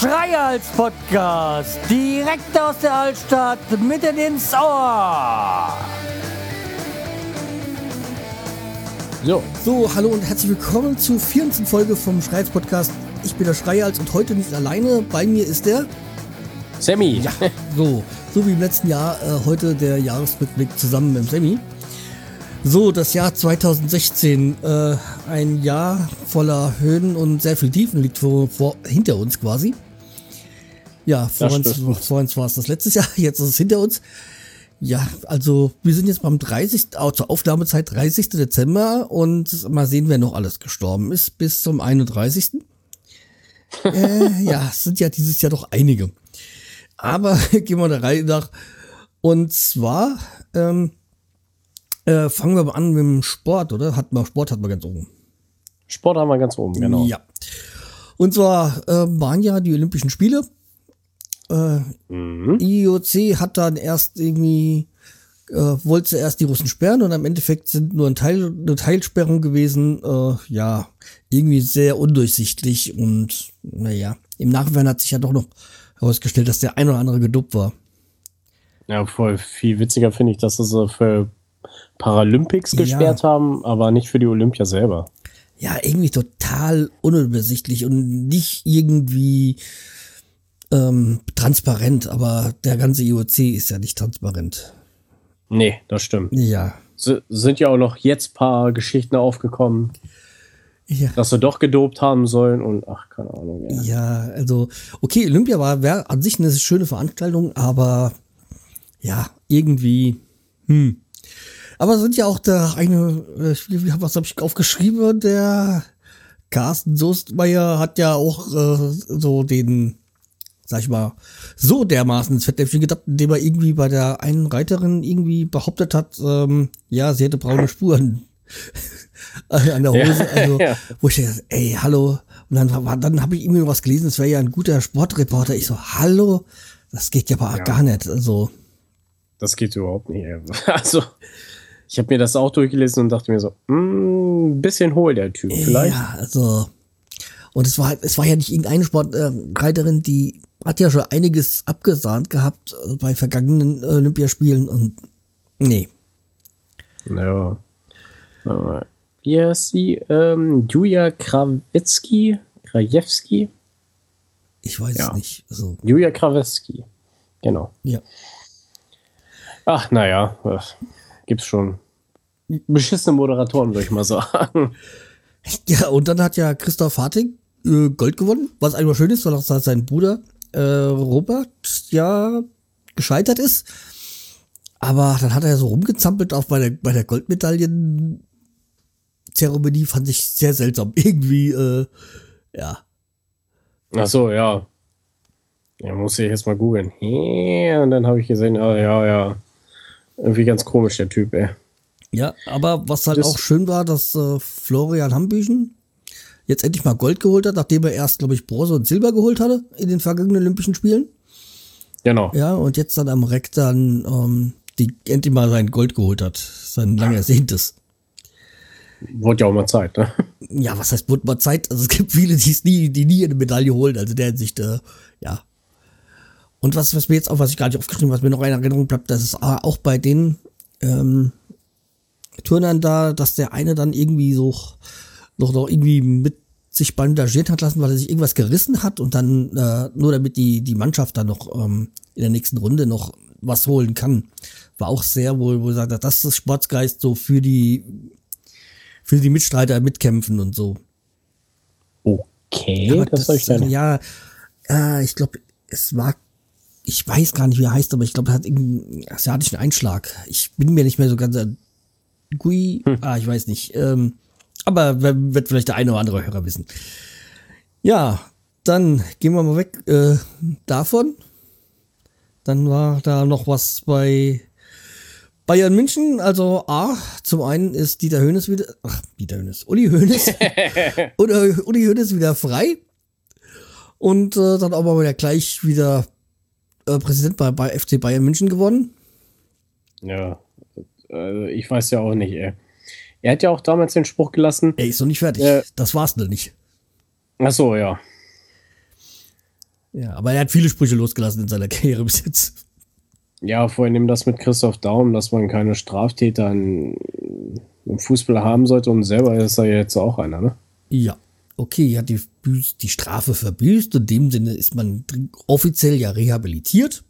Schreihals Podcast, direkt aus der Altstadt, mitten ins Ohr. So. So, hallo und herzlich willkommen zur 14. Folge vom Schreihals Podcast. Ich bin der Schreihals und heute nicht alleine. Bei mir ist der Sammy. Ja, so, so wie im letzten Jahr, äh, heute der Jahresrückblick zusammen mit dem Sammy. So, das Jahr 2016, äh, ein Jahr voller Höhen und sehr viel Tiefen liegt vor, vor hinter uns quasi. Ja, vor uns, vor uns war es das letzte Jahr, jetzt ist es hinter uns. Ja, also wir sind jetzt beim 30. Oh, zur Aufnahmezeit 30. Dezember und mal sehen, wer noch alles gestorben ist bis zum 31. äh, ja, es sind ja dieses Jahr doch einige. Aber gehen wir der Reihe nach. Und zwar ähm, äh, fangen wir mal an mit dem Sport, oder? Hat man, Sport hat man ganz oben. Sport haben wir ganz oben, genau. Ja. Und zwar äh, waren ja die Olympischen Spiele äh, mhm. IOC hat dann erst irgendwie, äh, wollte erst die Russen sperren und am Endeffekt sind nur ein Teil, eine Teilsperrung gewesen. Äh, ja, irgendwie sehr undurchsichtig und naja, im Nachhinein hat sich ja doch noch herausgestellt, dass der ein oder andere gedopt war. Ja, voll viel witziger finde ich, dass sie für Paralympics gesperrt ja. haben, aber nicht für die Olympia selber. Ja, irgendwie total unübersichtlich und nicht irgendwie ähm, transparent, aber der ganze IOC ist ja nicht transparent. Nee, das stimmt. Ja. S sind ja auch noch jetzt paar Geschichten aufgekommen, ja. dass sie doch gedopt haben sollen und ach, keine Ahnung. Ja, ja also, okay, Olympia war wär an sich eine schöne Veranstaltung, aber ja, irgendwie, hm. Aber sind ja auch der eine, äh, was habe ich aufgeschrieben, der Carsten Soestmeier hat ja auch äh, so den sag ich mal, so dermaßen ins Fettnäpfchen gedacht, indem er irgendwie bei der einen Reiterin irgendwie behauptet hat, ähm, ja, sie hätte braune Spuren an der Hose. Ja, also, ja. wo ich dachte, ey, hallo. Und dann, war, dann habe ich irgendwie was gelesen, es wäre ja ein guter Sportreporter. Ich so, hallo, das geht ja aber ja. gar nicht. Also. Das geht überhaupt nicht. Also, ich habe mir das auch durchgelesen und dachte mir so, ein mm, bisschen hohl der Typ, vielleicht. Ja, also. Und es war, es war ja nicht irgendeine Sportreiterin, äh, die hat ja schon einiges abgesahnt gehabt äh, bei vergangenen Olympiaspielen und nee. Ja. Wie heißt sie? Ähm, Julia Krawitzki? Krajewski? Ich weiß ja. es nicht. Also. Julia Krawitzki. Genau. Ja. Ach, naja. Gibt's schon beschissene Moderatoren, würde ich mal sagen. Ja, und dann hat ja Christoph Harting äh, Gold gewonnen, was einfach schön ist, weil auch sein Bruder äh, Robert ja gescheitert ist. Aber dann hat er so rumgezampelt, auch bei der, bei der Goldmedaillen-Zeremonie, fand ich sehr seltsam. Irgendwie, äh, ja. Ach so, ja. Ja, muss ich jetzt mal googeln. Und dann habe ich gesehen, ah, ja, ja. Irgendwie ganz komisch, der Typ, ey. Ja, aber was halt das auch schön war, dass äh, Florian Hambüchen jetzt endlich mal Gold geholt hat, nachdem er erst, glaube ich, Bronze und Silber geholt hatte in den vergangenen Olympischen Spielen. Genau. Ja, und jetzt dann am Reck dann ähm, die endlich mal sein Gold geholt hat. Sein lang ersehntes. Wurde ja auch mal Zeit, ne? Ja, was heißt, wurde mal Zeit? Also es gibt viele, die es nie, die nie eine Medaille holen. Also der Hinsicht, äh, ja. Und was, was mir jetzt auch, was ich gar nicht aufgeschrieben was mir noch in Erinnerung bleibt, das ist auch bei den ähm, Turnern da, dass der eine dann irgendwie so noch, noch irgendwie mit sich bandagiert hat lassen, weil er sich irgendwas gerissen hat und dann äh, nur damit die, die Mannschaft dann noch ähm, in der nächsten Runde noch was holen kann. War auch sehr wohl, wo er sagt, das ist Sportsgeist so für die für die Mitstreiter mitkämpfen und so. Okay, ja, das, das soll ich Ja, äh, ich glaube, es war, ich weiß gar nicht, wie er heißt, aber ich glaube, er hat irgendeinen asiatischen Einschlag. Ich bin mir nicht mehr so ganz, Gui, hm. ah, ich weiß nicht. Ähm, aber wird vielleicht der eine oder andere Hörer wissen. Ja, dann gehen wir mal weg äh, davon. Dann war da noch was bei Bayern München. Also A, zum einen ist Dieter Hönes wieder, ach, Dieter Hönes, Uli Hönes. oder Uli Hönes wieder frei. Und äh, dann aber wieder gleich wieder äh, Präsident bei, bei FC Bayern München geworden. Ja, Also ich weiß ja auch nicht, ey. Er hat ja auch damals den Spruch gelassen. Er ist noch nicht fertig. Äh, das war's noch nicht. Ach so, ja. Ja, aber er hat viele Sprüche losgelassen in seiner Karriere bis jetzt. Ja, vor allem das mit Christoph Daum, dass man keine Straftäter in, im Fußball haben sollte und selber ist er jetzt auch einer, ne? Ja. Okay, er hat die, die Strafe verbüßt. In dem Sinne ist man offiziell ja rehabilitiert.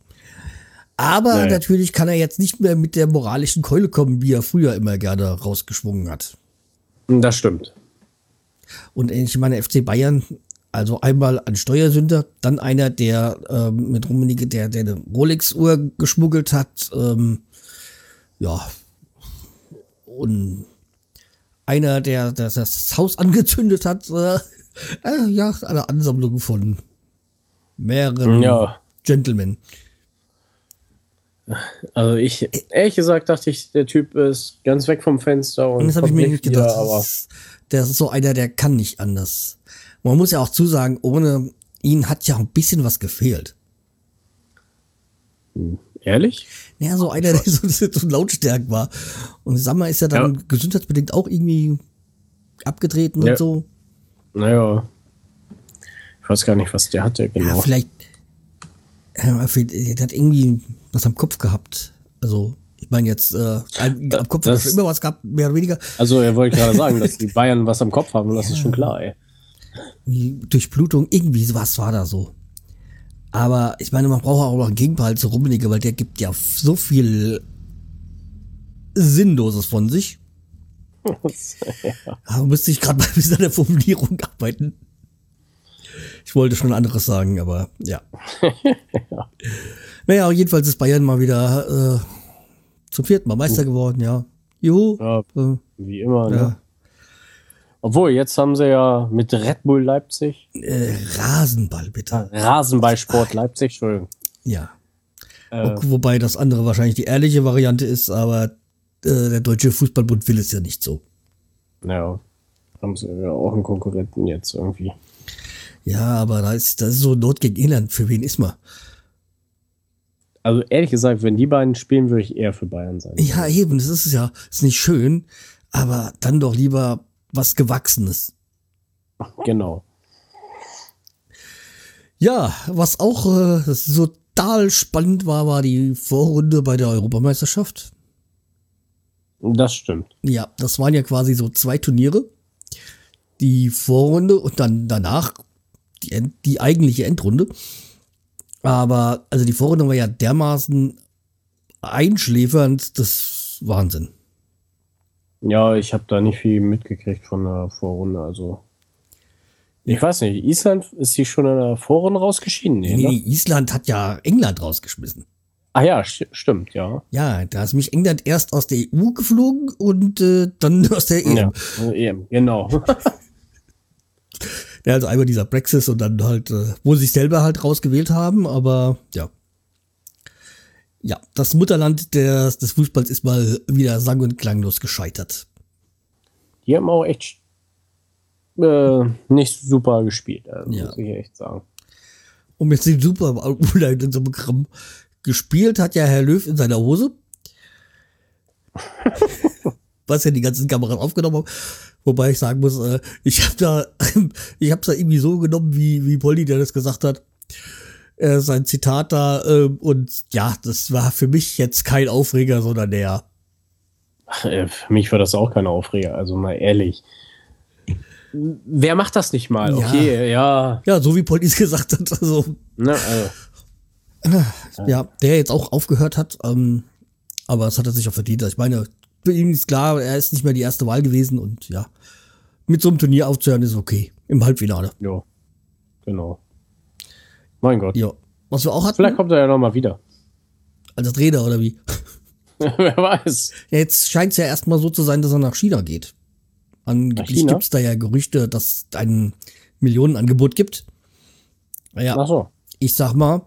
Aber Ja, ja. natürlich kann er jetzt nicht mehr mit der moralischen Keule kommen, wie er früher immer gerne rausgeschwungen hat. Das stimmt. Und ich meine, FC Bayern, also einmal ein Steuersünder, dann einer, der ähm, mit Rummenigge, der, der eine Rolex-Uhr geschmuggelt hat, ähm, ja, und einer, der, der das Haus angezündet hat, äh, äh, ja, eine Ansammlung von mehreren Ja. Gentlemen. Also ich, ehrlich gesagt, dachte ich, der Typ ist ganz weg vom Fenster und Und das habe ich mir nicht gedacht. wieder, aber das ist, der ist so einer, der kann nicht anders. Man muss ja auch zusagen, ohne ihn hat ja ein bisschen was gefehlt. Ehrlich? Ja, so einer, der so, so lautstark war. Und sag mal, ist ja dann Ja. gesundheitsbedingt auch irgendwie abgetreten Ja. und so. Naja. Ich weiß gar nicht, was der hatte, genau. vielleicht, ja, vielleicht der hat irgendwie was am Kopf gehabt. Also, ich meine jetzt, äh, am am Kopf hat er das- schon immer was gehabt, mehr oder weniger. Also, er wollte gerade sagen, dass die Bayern was am Kopf haben, das ist schon klar, ey. Durchblutung, irgendwie was war da so. Aber ich meine, man braucht auch noch einen Gegenpart zu Rummenigge, weil der gibt ja so viel Sinnloses von sich. Da müsste ich gerade mal bisschen an der Formulierung arbeiten. Ich wollte schon anderes sagen, aber ja. Naja, jedenfalls ist Bayern mal wieder äh, zum vierten Mal Meister geworden, ja. Juhu. Ja, Äh, wie immer, ne? ja. Obwohl, jetzt haben sie ja mit Red Bull Leipzig, Äh, Rasenball, bitte. Rasenballsport Leipzig, Entschuldigung. Ja. Äh, Wo- Wobei das andere wahrscheinlich die ehrliche Variante ist, aber äh, der Deutsche Fußballbund will es ja nicht so. ja, haben sie ja auch einen Konkurrenten jetzt irgendwie. Ja, aber da ist, das ist so Not gegen Irland. Für wen ist man? Also ehrlich gesagt, wenn die beiden spielen, würde ich eher für Bayern sein. Ja, eben, das ist ja ist nicht schön, aber dann doch lieber was Gewachsenes. Genau. Ja, was auch äh, total spannend war, war die Vorrunde bei der Europameisterschaft. Das stimmt. Ja, das waren ja quasi so zwei Turniere. Die Vorrunde und dann danach die, End, die eigentliche Endrunde. Aber, also die Vorrunde war ja dermaßen einschläfernd, das Wahnsinn. Ja, ich habe da nicht viel mitgekriegt von der Vorrunde. Also ich weiß nicht, Island ist sie schon in der Vorrunde rausgeschieden? Nee, Nee, ne? Island hat ja England rausgeschmissen. Ah ja, sti- stimmt, ja. Ja, da ist mich England erst aus der EU geflogen und äh, dann aus der EM. Ja, äh, EM, genau. Ja, also einmal dieser Brexit und dann halt, äh, wo sie sich selber halt rausgewählt haben, aber ja. Ja, das Mutterland des, des Fußballs ist mal wieder sang- und klanglos gescheitert. Die haben auch echt äh, nicht super gespielt, also Ja. muss ich echt sagen. Um jetzt den super Überleitung zu bekommen, gespielt hat ja Herr Löw in seiner Hose. Was ja die ganzen Kameras aufgenommen haben. Wobei ich sagen muss, äh, ich habe da, ich habe da irgendwie so genommen, wie, wie Polly, der das gesagt hat. Äh, sein Zitat da, äh, und ja, das war für mich jetzt kein Aufreger, sondern der, Ach, äh, für mich war das auch kein Aufreger, also mal ehrlich. Wer macht das nicht mal? Ja. Okay, ja. ja, so wie Polly es gesagt hat, also, Ne, also, ja, der jetzt auch aufgehört hat, ähm, aber das hat er sich auch verdient. Also Ich meine, für ihn ist klar, er ist nicht mehr die erste Wahl gewesen und ja, mit so einem Turnier aufzuhören ist okay. Im Halbfinale. ja. Genau. Mein Gott. Ja. Was wir auch hatten, Vielleicht kommt er ja noch mal wieder. als Trainer oder wie? Wer weiß. Ja, jetzt scheint es ja erstmal so zu sein, dass er nach China geht. Angeblich gibt es da ja Gerüchte, dass es ein Millionenangebot gibt. Naja, Ach so. ich sag mal,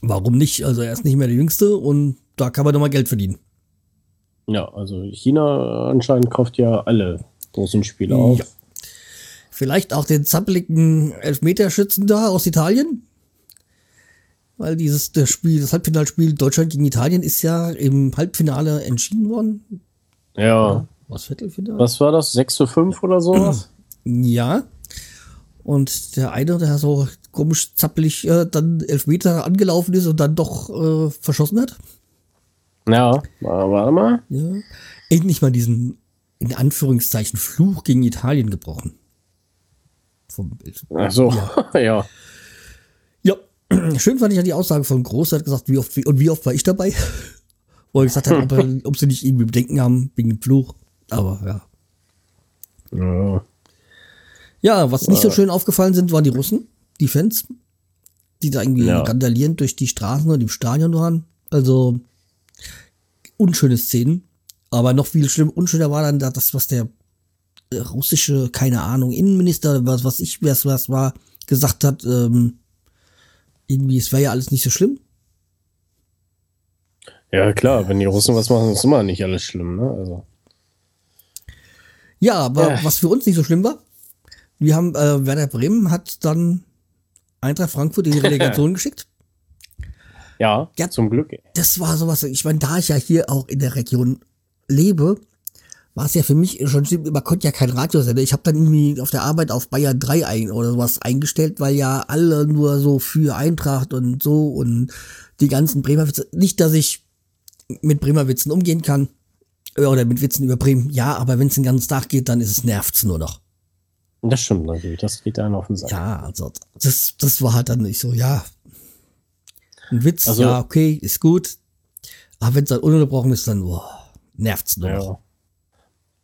warum nicht? Also er ist nicht mehr der Jüngste und da kann man doch mal Geld verdienen. Ja, also China anscheinend kauft ja alle großen Spiele auf. Ja. Vielleicht auch den zappeligen Elfmeterschützen da aus Italien? Weil dieses das Spiel, das Halbfinalspiel Deutschland gegen Italien ist ja im Halbfinale entschieden worden. Ja. Was Viertelfinale? Was war das? 6 zu 5 oder sowas? Ja. Und der eine, der so komisch zappelig äh, dann Elfmeter angelaufen ist und dann doch äh, verschossen hat. Ja, wa- warte mal. Ja. Endlich mal diesen, in Anführungszeichen, Fluch gegen Italien gebrochen. Vom Bild. Ach so, ja. Ja, schön fand ich ja die Aussage von Groß, er hat gesagt, wie oft, wie, und wie oft war ich dabei? Wo er gesagt hat, ob, er, ob sie nicht irgendwie Bedenken haben wegen dem Fluch. Aber ja. ja. Ja, was nicht so schön aufgefallen sind, waren die Russen, die Fans, die da irgendwie Ja. randalierend durch die Straßen und im Stadion waren. Also unschöne Szenen. Aber noch viel schlimm, unschöner war dann da das, was der äh, russische, keine Ahnung, Innenminister, was, was ich, was, was war, gesagt hat, ähm, irgendwie, es wäre ja alles nicht so schlimm. Ja, klar, wenn die Russen was machen, ist immer nicht alles schlimm, ne? Also. Ja, aber Ja. was für uns nicht so schlimm war, wir haben, äh, Werder Bremen hat dann Eintracht Frankfurt in die Relegation geschickt. Ja, Ja. zum Glück. das war sowas, ich meine, da ich ja hier auch in der Region lebe, war es ja für mich schon schlimm, man konnte ja kein Radiosender. Ich habe dann irgendwie auf der Arbeit auf Bayern 3 ein oder sowas eingestellt, weil ja alle nur so für Eintracht und so und die ganzen Bremer Witze. Nicht, dass ich mit Bremer Witzen umgehen kann äh, oder mit Witzen über Bremen, ja, aber wenn es den ganzen Tag geht, dann ist es nervt's nur noch. Das stimmt natürlich, das geht einem auf den Sack. Ja, also das, das war halt dann nicht so, ja. Ein Witz, Also- ja, okay, ist gut. Aber wenn es dann ununterbrochen ist, dann boah, nervt's nur noch.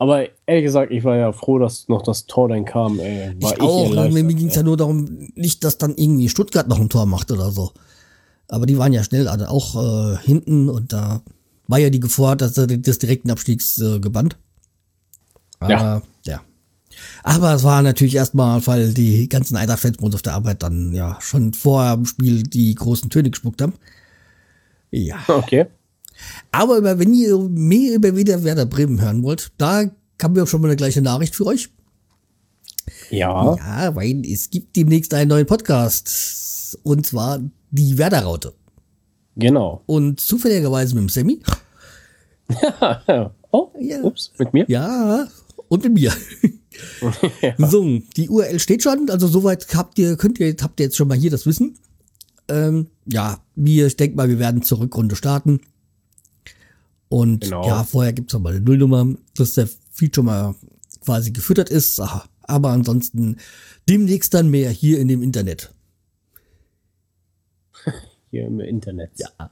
Aber ehrlich gesagt, ich war ja froh, dass noch das Tor dann kam, ey. War Ich auch, erleichtert, mir ging es ja nur darum, nicht, dass dann irgendwie Stuttgart noch ein Tor macht oder so. Aber die waren ja schnell also auch äh, hinten und da war ja die Gefahr, dass des direkten Abstiegs äh, gebannt. Aber, Ja. ja. Aber es war natürlich erstmal, weil die ganzen Eintracht-Fans auf der Arbeit dann ja schon vor dem Spiel die großen Töne gespuckt haben. Ja. Okay. Aber über, wenn ihr mehr über wieder Werder Bremen hören wollt, da haben wir auch schon mal eine gleiche Nachricht für euch. Ja. Ja, weil es gibt demnächst einen neuen Podcast. Und zwar die Werder-Raute. Genau. Und zufälligerweise mit dem Sammy. oh, Ja. ups, mit mir? Ja, und mit mir. So, die URL steht schon. Also soweit habt ihr, könnt ihr, habt ihr jetzt schon mal hier das Wissen. Ähm, ja, wir, ich denke mal, wir werden zur Rückrunde starten. Und Genau. ja, vorher gibt's noch mal eine Nullnummer, dass der Feed schon mal quasi gefüttert ist. Aha. Aber ansonsten demnächst dann mehr hier in dem Internet. Hier im Internet. Ja.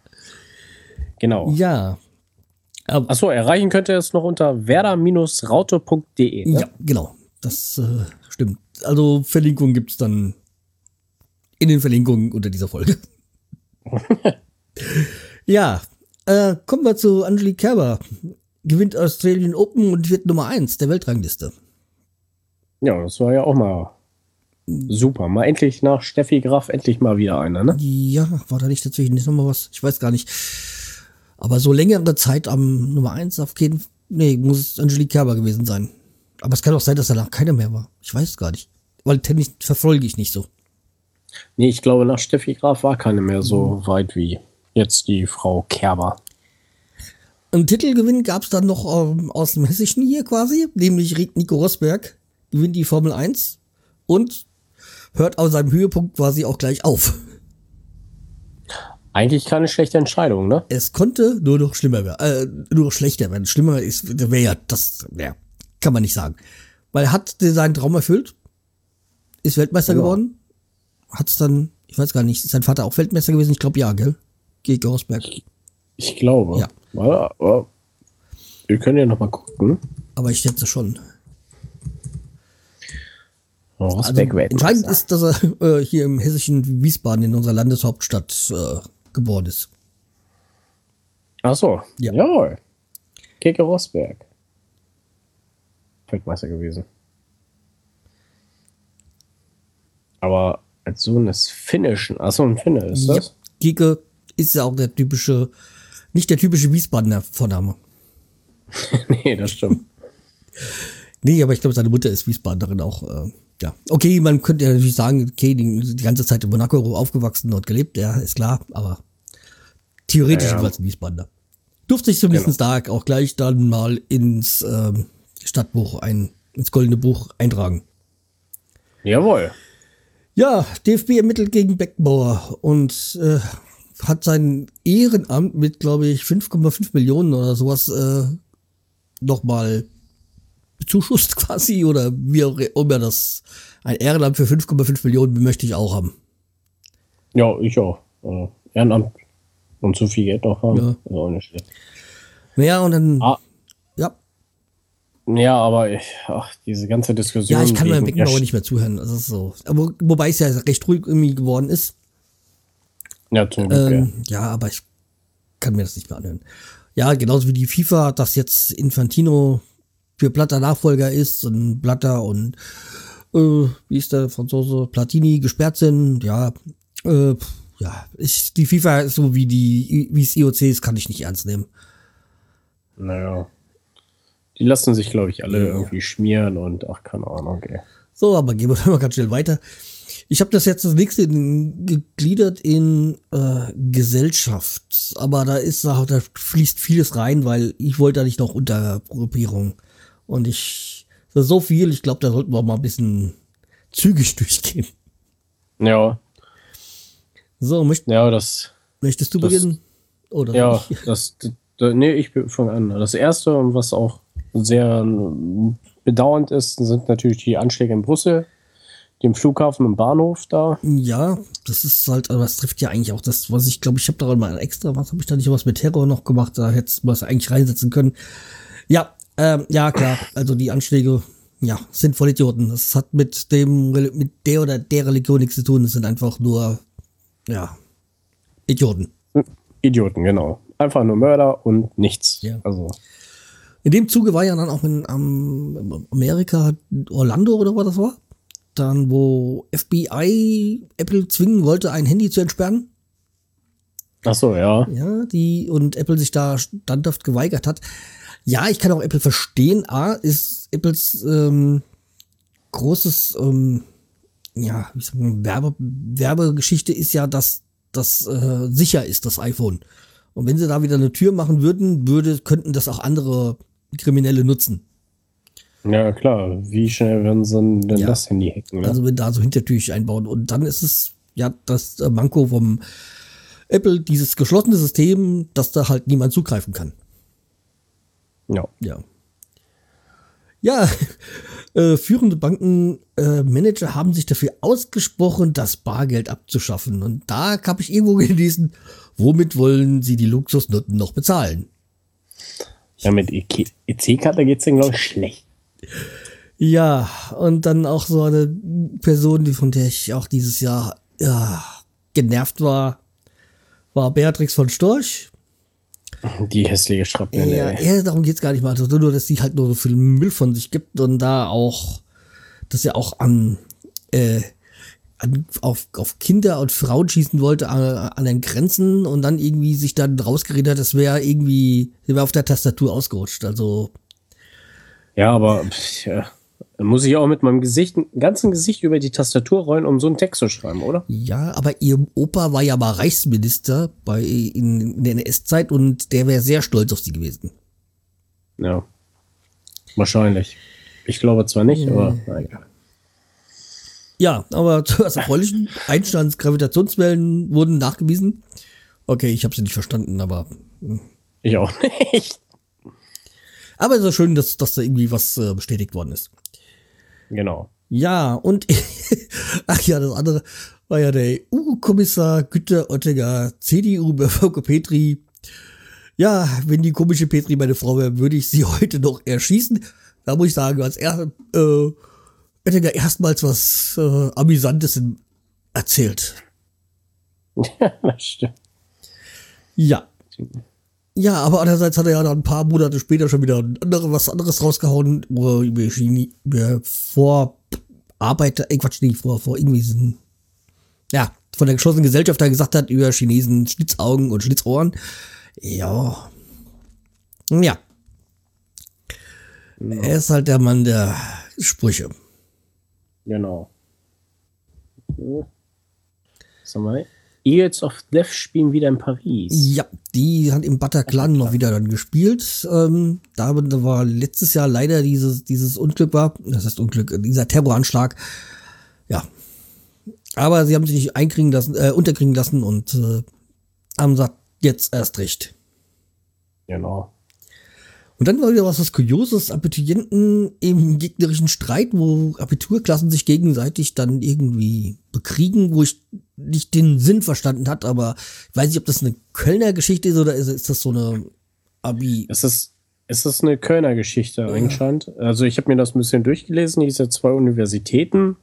Genau. Ja. Achso, erreichen könnt ihr es noch unter werder-raute.de. Ne? ja, genau. Das äh, stimmt. Also Verlinkungen gibt's dann in den Verlinkungen unter dieser Folge. ja, äh, kommen wir zu Angelique Kerber. Gewinnt Australian Open und wird Nummer eins der Weltrangliste. Ja, das war ja auch mal super. Mal endlich nach Steffi Graf endlich mal wieder einer, ne? Ja, war da nicht dazwischen nicht nochmal was? Ich weiß gar nicht. Aber so längere Zeit am Nummer eins auf jeden Fall. Nee, muss es Angelique Kerber gewesen sein. Aber es kann auch sein, dass danach keiner mehr war. Ich weiß gar nicht. Weil Tennis verfolge ich nicht so. Nee, ich glaube, nach Steffi Graf war keine mehr so weit wie jetzt die Frau Kerber. Einen Titelgewinn gab es dann noch ähm, aus dem Hessischen hier quasi, nämlich Nico Rosberg gewinnt die Formel 1 und hört aus seinem Höhepunkt quasi auch gleich auf. Eigentlich keine schlechte Entscheidung, ne? Es konnte nur noch schlimmer werden, äh, nur noch schlechter werden. Schlimmer ist, wäre ja, das, ja, kann man nicht sagen. Weil er hat seinen Traum erfüllt, ist Weltmeister Genau. geworden, hat es dann, ich weiß gar nicht, ist sein Vater auch Weltmeister gewesen? Ich glaube ja, gell? Gegen Rosberg. Ich glaube. Ja. Aber, aber wir können ja noch mal gucken. Aber ich schätze schon. Also, Rosberg entscheidend ist, dass er äh, hier im hessischen Wiesbaden in unserer Landeshauptstadt äh, geboren ist. Ach so. Ja. Jawohl. Keke Rosberg. Weltmeister gewesen. Aber als Sohn des Finnischen. Achso, ein Finne ist Ja, das? Gieke ist ja auch der typische, nicht der typische Wiesbadener Vorname. nee, das stimmt. Nee, aber ich glaube, seine Mutter ist Wiesbadenerin auch. Äh, ja, okay, man könnte ja natürlich sagen, okay, die, die ganze Zeit in Monaco aufgewachsen und gelebt, ja, ist klar, aber theoretisch Ja, ja. jedenfalls ein Wiesbadener. Durfte ich zumindest da auch gleich dann mal ins ähm, Stadtbuch ein, ins Goldene Buch eintragen. Jawohl. Ja, DFB ermittelt gegen Beckenbauer und äh, hat sein Ehrenamt mit, glaube ich, 5,5 Millionen oder sowas äh, nochmal bezuschusst quasi oder wie auch immer das ein Ehrenamt für 5,5 Millionen möchte ich auch haben. Ja, ich auch. Also, Ehrenamt und so viel Geld noch haben. Ja. Ist auch nicht schlecht. Naja, und dann, Ah. ja, Ja, aber ich, ach, diese ganze Diskussion. ja, ich kann wegen- Beckenbauer nicht mehr zuhören. Das ist so. Aber, wobei es ja recht ruhig irgendwie geworden ist. Ja, zum Glück. Ähm, ja, aber ich kann mir das nicht mehr anhören. Ja, genauso wie die FIFA, dass jetzt Infantino für Blatter Nachfolger ist und Blatter und äh, wie ist der Franzose Platini gesperrt sind. Ja, äh, ja, ich, die FIFA so wie die wie es IOC ist, kann ich nicht ernst nehmen. ja. Naja. Die lassen sich, glaube ich, alle irgendwie schmieren und ach, keine Ahnung, ey. So, aber gehen wir mal ganz schnell weiter. Ich habe das jetzt das nächste in, gegliedert in äh, Gesellschaft, aber da ist da, da fließt vieles rein, weil ich wollte da nicht noch Untergruppierung und ich das ist so viel. Ich glaube, da sollten wir mal ein bisschen zügig durchgehen. Ja, So, möcht, ja, das, möchtest du Das- beginnen? Oder ja, ich? das, da, nee, ich fange an. Das erste, und was auch sehr bedauernd ist, sind natürlich die Anschläge in Brüssel, dem Flughafen und Bahnhof da. Ja, das ist halt, aber es trifft ja eigentlich auch das, was ich glaube, ich habe da mal extra, was habe ich da nicht was mit Terror noch gemacht, da hätte man es eigentlich reinsetzen können. Ja, ähm, ja, klar, also die Anschläge, ja, sind voll Idioten. Das hat mit dem, mit der oder der Religion nichts zu tun, das sind einfach nur, ja, Idioten. Idioten, genau. Einfach nur Mörder und nichts. Ja. Also, In dem Zuge war ja dann auch in am Amerika, Orlando oder was das war, dann wo FBI Apple zwingen wollte, ein Handy zu entsperren. ach so, ja. Ja, die und Apple sich da standhaft geweigert hat. Ja, ich kann auch Apple verstehen. A, ist Apples ähm, großes, ähm, ja, wie sagt man, Werbe, Werbegeschichte ist ja, dass das äh, sicher ist, das iPhone. Und wenn sie da wieder eine Tür machen würden, würde, könnten das auch andere Kriminelle nutzen. Ja, klar. Wie schnell werden sie denn Ja. das Handy hacken? Ne? Also wenn da so Hintertürchen einbauen. Und dann ist es ja das äh, Manko vom Apple, dieses geschlossene System, dass da halt niemand zugreifen kann. ja. Ja. Ja, äh, führende Bankenmanager äh, haben sich dafür ausgesprochen, das Bargeld abzuschaffen. Und da habe ich irgendwo gelesen, womit wollen sie die Luxusnoten noch bezahlen? Ja, mit EC-Karte geht's denen, glaube ich, schlecht. Ja, und dann auch so eine Person, die von der ich auch dieses Jahr ja, genervt war, war Beatrix von Storch. Die hässliche Schrapnelle. Ja, darum geht's gar nicht mal. Also nur, dass sie halt nur so viel Müll von sich gibt und da auch, dass er auch an, äh, an auf, auf Kinder und Frauen schießen wollte an, an den Grenzen und dann irgendwie sich dann rausgeredet hat, das wäre irgendwie, sie wäre auf der Tastatur ausgerutscht. Also, Ja, aber pff, ja, muss ich auch mit meinem Gesicht, ganzen Gesicht über die Tastatur rollen, um so einen Text zu schreiben, oder? ja, aber ihr Opa war ja mal Reichsminister bei, in, in der NS-Zeit und der wäre sehr stolz auf sie gewesen. Ja. Wahrscheinlich. Ich glaube zwar nicht, aber naja. Ja, aber zu was Erfreulichen, Einsteins Gravitationswellen wurden nachgewiesen. Okay, ich habe sie nicht verstanden, aber Ich auch nicht. Aber es ist schön, dass, dass da irgendwie was äh, bestätigt worden ist. Genau. Ja, und ach ja, das andere war ja der EU-Kommissar Günther Oettinger, CDU bei Volker Petri. Ja, wenn die komische Petri meine Frau wäre, würde ich sie heute noch erschießen. Da muss ich sagen, als er äh, Oettinger erstmals was äh, Amüsantes erzählt. das stimmt. Ja. Ja, aber andererseits hat er ja dann ein paar Monate später schon wieder andere, was anderes rausgehauen, wo er über, Chini, über Vorarbeiter, äh Quatsch, nicht vor, vor irgendwie so ja, von der geschlossenen Gesellschaft da gesagt hat, über Chinesen Schlitzaugen und Schlitzohren. Ja. Ja. Er ist halt der Mann der Sprüche. Genau. Sag mal, Eagles of Death spielen wieder in Paris. Ja, die hat im Bataclan noch wieder dann gespielt. Ähm, da war letztes Jahr leider dieses, dieses Unglück war, das heißt Unglück, dieser Terroranschlag. Ja. Aber sie haben sich nicht einkriegen lassen, äh, unterkriegen lassen und äh, haben gesagt, jetzt erst recht. Genau. Und dann war wieder was, was Kurioses, Abiturienten im gegnerischen Streit, wo Abiturklassen sich gegenseitig dann irgendwie bekriegen, wo ich nicht den Sinn verstanden hat, aber ich weiß nicht, ob das eine Kölner Geschichte ist oder ist, ist das so eine Abi. Es ist, es ist eine Kölner Geschichte ja. anscheinend. Also ich habe mir das ein bisschen durchgelesen, diese zwei Universitäten.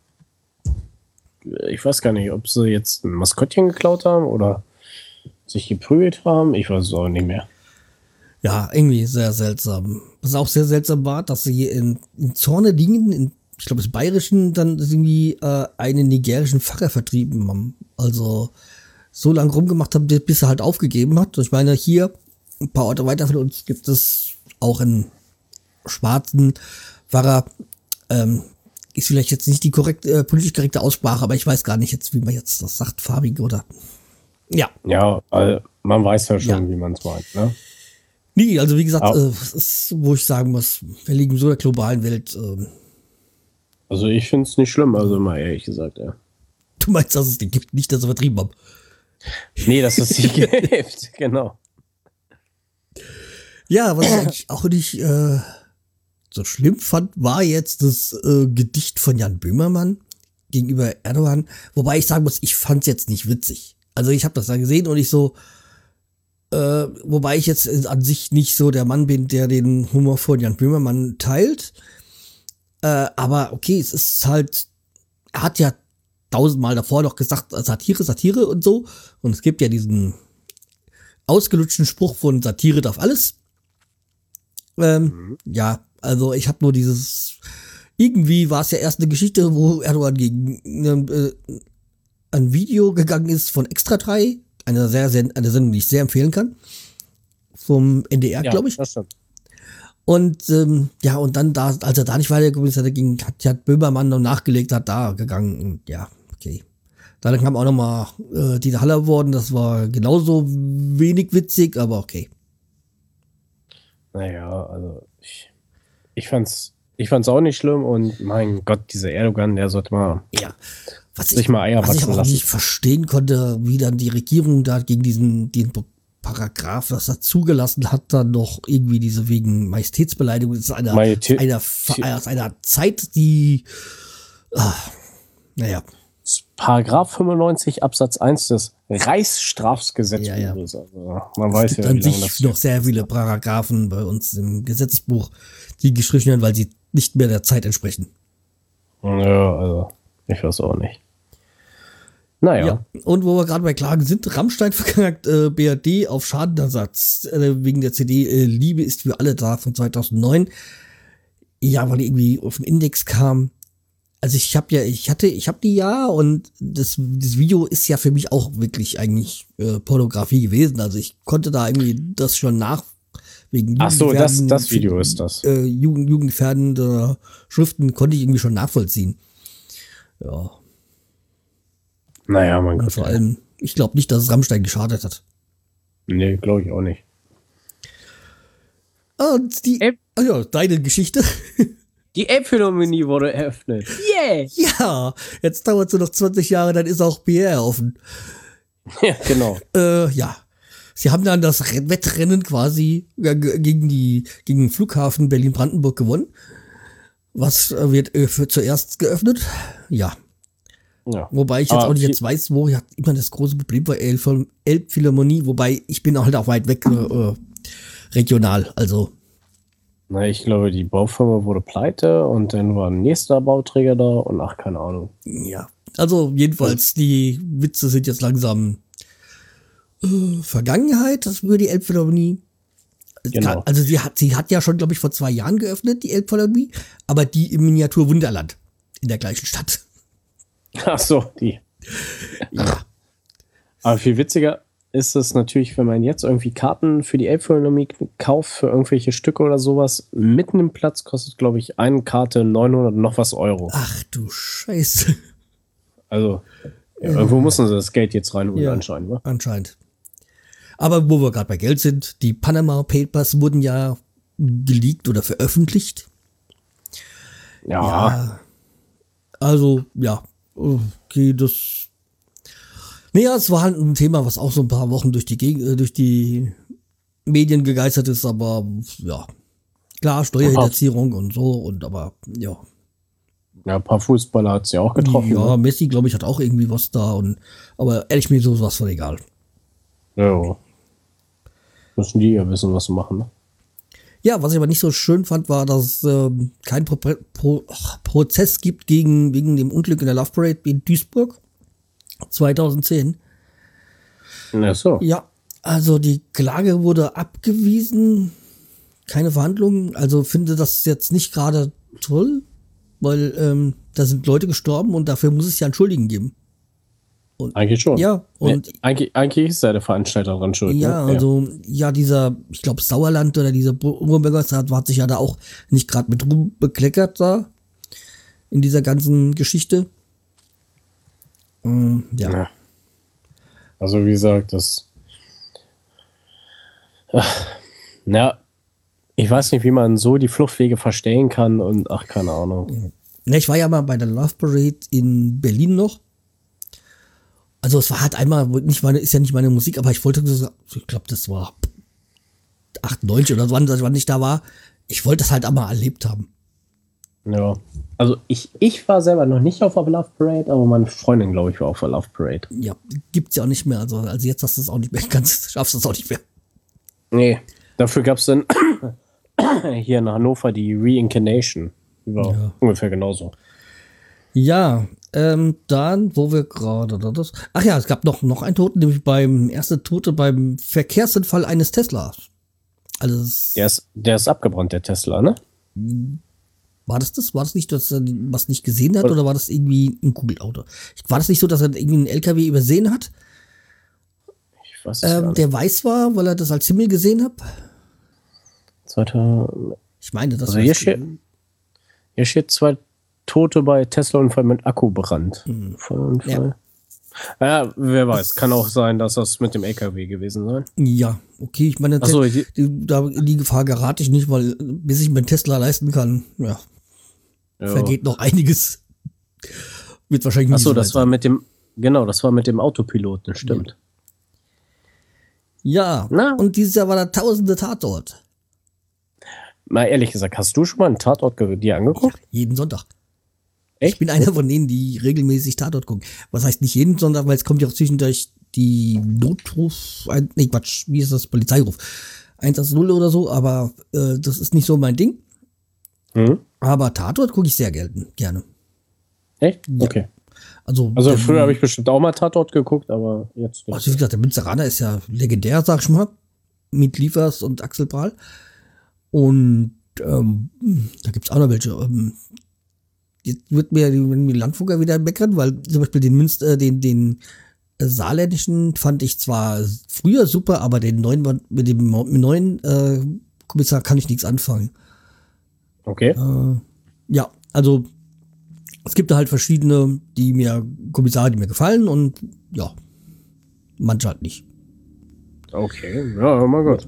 Ich weiß gar nicht, ob sie jetzt ein Maskottchen geklaut haben oder sich geprügelt haben. Ich weiß es auch nicht mehr. Ja, irgendwie sehr seltsam. Was auch sehr seltsam war, dass sie in, in Zornedingen, in, ich glaube, das Bayerischen, dann irgendwie äh, einen nigerischen Pfarrer vertrieben haben. Also so lange rumgemacht haben, bis er halt aufgegeben hat. Ich meine, hier, ein paar Orte weiter von uns, gibt es auch einen schwarzen Pfarrer. Ähm, ist vielleicht jetzt nicht die korrekte, äh, politisch korrekte Aussprache, aber ich weiß gar nicht jetzt, wie man jetzt das sagt, farbig oder. Ja. Ja, man weiß ja schon, ja. wie man es meint, ne? Nee, also wie gesagt, äh, ist, wo ich sagen muss, wir liegen so der globalen Welt. Äh, also ich finde es nicht schlimm, also mal ehrlich gesagt, ja. Du meinst, dass es den gibt, nicht, dass sie vertrieben haben? Nee, dass es sie gibt, genau. Ja, was ich auch nicht äh, so schlimm fand, war jetzt das äh, Gedicht von Jan Böhmermann gegenüber Erdogan. Wobei ich sagen muss, ich fand es jetzt nicht witzig. Also ich habe das da gesehen und ich so, äh, wobei ich jetzt an sich nicht so der Mann bin, der den Humor von Jan Böhmermann teilt. Äh, aber okay, es ist halt, er hat ja tausendmal davor noch gesagt, Satire, Satire und so. Und es gibt ja diesen ausgelutschten Spruch von Satire darf alles. Ähm, mhm. Ja, also ich habe nur dieses, irgendwie war es ja erst eine Geschichte, wo Erdogan gegen äh, ein Video gegangen ist von Extra 3 eine sehr, sehr, eine Sendung, die ich sehr empfehlen kann. Vom NDR, ja, glaube ich. Das stimmt. Und ähm, ja, und dann, da, als er da nicht weitergekommen ist, hat, ging, hat, hat Böhmermann noch nachgelegt, hat da gegangen. Und ja, okay. Dann kam auch noch mal äh, Dieter Haller worden. Das war genauso wenig witzig, aber okay. Naja, also ich, ich fand's, ich fand's auch nicht schlimm und mein Gott, dieser Erdogan, der sollte mal ja. Was ich, mal Eier was ich auch nicht verstehen konnte, wie dann die Regierung da gegen diesen den Paragraph, das er zugelassen hat, dann noch irgendwie diese wegen Majestätsbeleidigung. Das ist einer, Majestät einer, aus einer Zeit, die, ah, naja. Paragraph 95 Absatz 1 des Reichsstrafgesetzbuches. Ja, ja. Also, man weiß es gibt ja, an sich noch sehr viele Paragraphen bei uns im Gesetzesbuch, die gestrichen werden, weil sie nicht mehr der Zeit entsprechen. Ja, also ich weiß auch nicht. Naja. Ja, und wo wir gerade bei Klagen sind, Rammstein verklagt äh, BRD auf Schadenersatz äh, wegen der CD äh, Liebe ist für alle da von 2009. Ja, weil die irgendwie auf den Index kam. Also ich habe ja, ich hatte, ich habe die ja und das, das Video ist ja für mich auch wirklich eigentlich äh, Pornografie gewesen. Also ich konnte da irgendwie das schon nach wegen Ach so, das, das Video ist das. Äh, Jugend, jugendgefährdende Schriften konnte ich irgendwie schon nachvollziehen. Ja. Naja, man kann. Vor allem, ich glaube nicht, dass es Rammstein geschadet hat. Nee, glaube ich auch nicht. Und die. App oh ja, deine Geschichte. Die App-Phänomenie wurde eröffnet. Yeah! Ja, jetzt dauert es noch 20 Jahre, dann ist auch BR offen. Ja, genau. Äh, ja. Sie haben dann das Wettrennen quasi gegen die gegen den Flughafen Berlin-Brandenburg gewonnen. Was wird äh, für zuerst geöffnet? Ja. Ja. Wobei ich jetzt Aber auch nicht jetzt weiß, wo ja immer das große Problem war, Elbphilharmonie, wobei ich bin halt auch weit weg äh, äh, regional, also. Na, ich glaube, die Baufirma wurde pleite und dann war ein nächster Bauträger da und ach, keine Ahnung. Ja. Also jedenfalls, die Witze sind jetzt langsam äh, Vergangenheit, das würde die Elbphilharmonie. Genau. Also sie hat, sie hat ja schon, glaube ich, vor zwei Jahren geöffnet, die Elbphilharmonie, aber die im Miniatur Wunderland in der gleichen Stadt. Ach so, die. ja. Aber viel witziger, ist es natürlich, wenn man jetzt irgendwie Karten für die Elbphilharmonie kauft, für irgendwelche Stücke oder sowas, mitten im Platz kostet, glaube ich, eine Karte 900 und noch was Euro. Ach du Scheiße. Also, ja, irgendwo müssen sie das Geld jetzt reinholen Ja. anscheinend, wa? Anscheinend. Aber wo wir gerade bei Geld sind, die Panama Papers wurden ja geleakt oder veröffentlicht. Ja, Also, ja, okay, das. Naja, es war halt ein Thema, was auch so ein paar Wochen durch die, Geg äh, durch die Medien gegeistert ist, aber ja. Klar, Steuerhinterziehung und so, und aber ja. ja, ein paar Fußballer hat es ja auch getroffen. Ja, ne? Messi, glaube ich, hat auch irgendwie was da und aber ehrlich mir so was von egal. ja. Müssen die ja wissen, was sie machen, ne? Ja, was ich aber nicht so schön fand, war, dass es ähm, kein Pro Pro Prozess gibt gegen, wegen dem Unglück in der Love Parade in Duisburg 2010. Ach so. Ja, also die Klage wurde abgewiesen, keine Verhandlungen. Also finde das jetzt nicht gerade toll, weil ähm, da sind Leute gestorben und dafür muss es ja einen Schuldigen geben. Eigentlich schon. Ja, und Nee, eigentlich, eigentlich ist ja der Veranstalter dran schuld. Ja, ne? also, ja, dieser, ich glaube, Sauerland oder dieser Bürgermeister hat sich ja da auch nicht gerade mit Ruhm bekleckert da. In dieser ganzen Geschichte. Ähm, ja. Ja. Also wie gesagt, das. Ach, na, ich weiß nicht, wie man so die Fluchtwege verstehen kann und ach, keine Ahnung. Ne, ich war ja mal bei der Love Parade in Berlin noch. Also es war halt einmal, nicht meine, ist ja nicht meine Musik, aber ich wollte, so- ich glaube, das war 98 oder so, wann, wann ich da war. Ich wollte das halt einmal erlebt haben. Ja. Also ich, ich war selber noch nicht auf der Love Parade, aber meine Freundin, glaube ich, war auf der Love Parade. Ja, gibt's ja auch nicht mehr. Also, also jetzt hast du es auch nicht mehr, kannst, schaffst du es auch nicht mehr. Nee. Dafür gab es dann hier in Hannover die Reincarnation. Die war Ja. ungefähr genauso. Ja, ähm, dann, wo wir gerade da das. Ach ja, es gab noch, noch einen Toten, nämlich beim erste Tote beim Verkehrsunfall eines Teslas. Also Der ist, der ist abgebrannt, der Tesla, ne? war das das? War das nicht, dass er was nicht gesehen hat oder war das irgendwie ein Kugelauto? War das nicht so, dass er irgendwie einen LKW übersehen hat, Ich weiß es ähm, nicht. der weiß war, weil er das als Himmel gesehen hat? Zweiter, Ich meine, das Also war hier steht, hier steht zwei Tote bei Tesla-Unfall mit Akkubrand. Vollunfall. Ja. wer weiß. Kann auch sein, dass das mit dem LKW gewesen sein. Ja, okay, ich meine, so, die, die, da in die Gefahr gerate ich nicht, weil bis ich mir einen Tesla leisten kann, ja, Ja. vergeht noch einiges. Wird wahrscheinlich nie Achso, so das war mit dem, genau, das war mit dem Autopiloten, stimmt. Ja, Na? und dieses Jahr war der tausende Tatort. Mal ehrlich gesagt, hast du schon mal einen Tatort dir angeguckt? Jeden Sonntag. Echt? Ich bin einer von denen, die regelmäßig Tatort gucken. Was heißt nicht jeden Sonntag, weil es kommt ja auch zwischendurch die Notruf, nee, Quatsch, wie ist das, Polizeiruf. 110 oder so, aber äh, das ist nicht so mein Ding. Mhm. Aber Tatort gucke ich sehr gelten, gerne. Echt? Okay. Also, Also der- früher habe ich bestimmt auch mal Tatort geguckt, aber jetzt nicht. Also wie gesagt, der Münsteraner ist ja legendär, sag ich mal. Mit Liefers und Axel Prahl. Und ähm, da gibt's auch noch welche. Ähm, jetzt wird mir die, die Landfugger wieder meckern, weil zum Beispiel den Münster, den, den äh, saarländischen fand ich zwar früher super, aber den neuen mit dem neuen äh, Kommissar kann ich nichts anfangen. Okay. Äh, ja, also es gibt da halt verschiedene, die mir, Kommissare, die mir gefallen und ja, manche halt nicht. Okay. Ja, mal gut.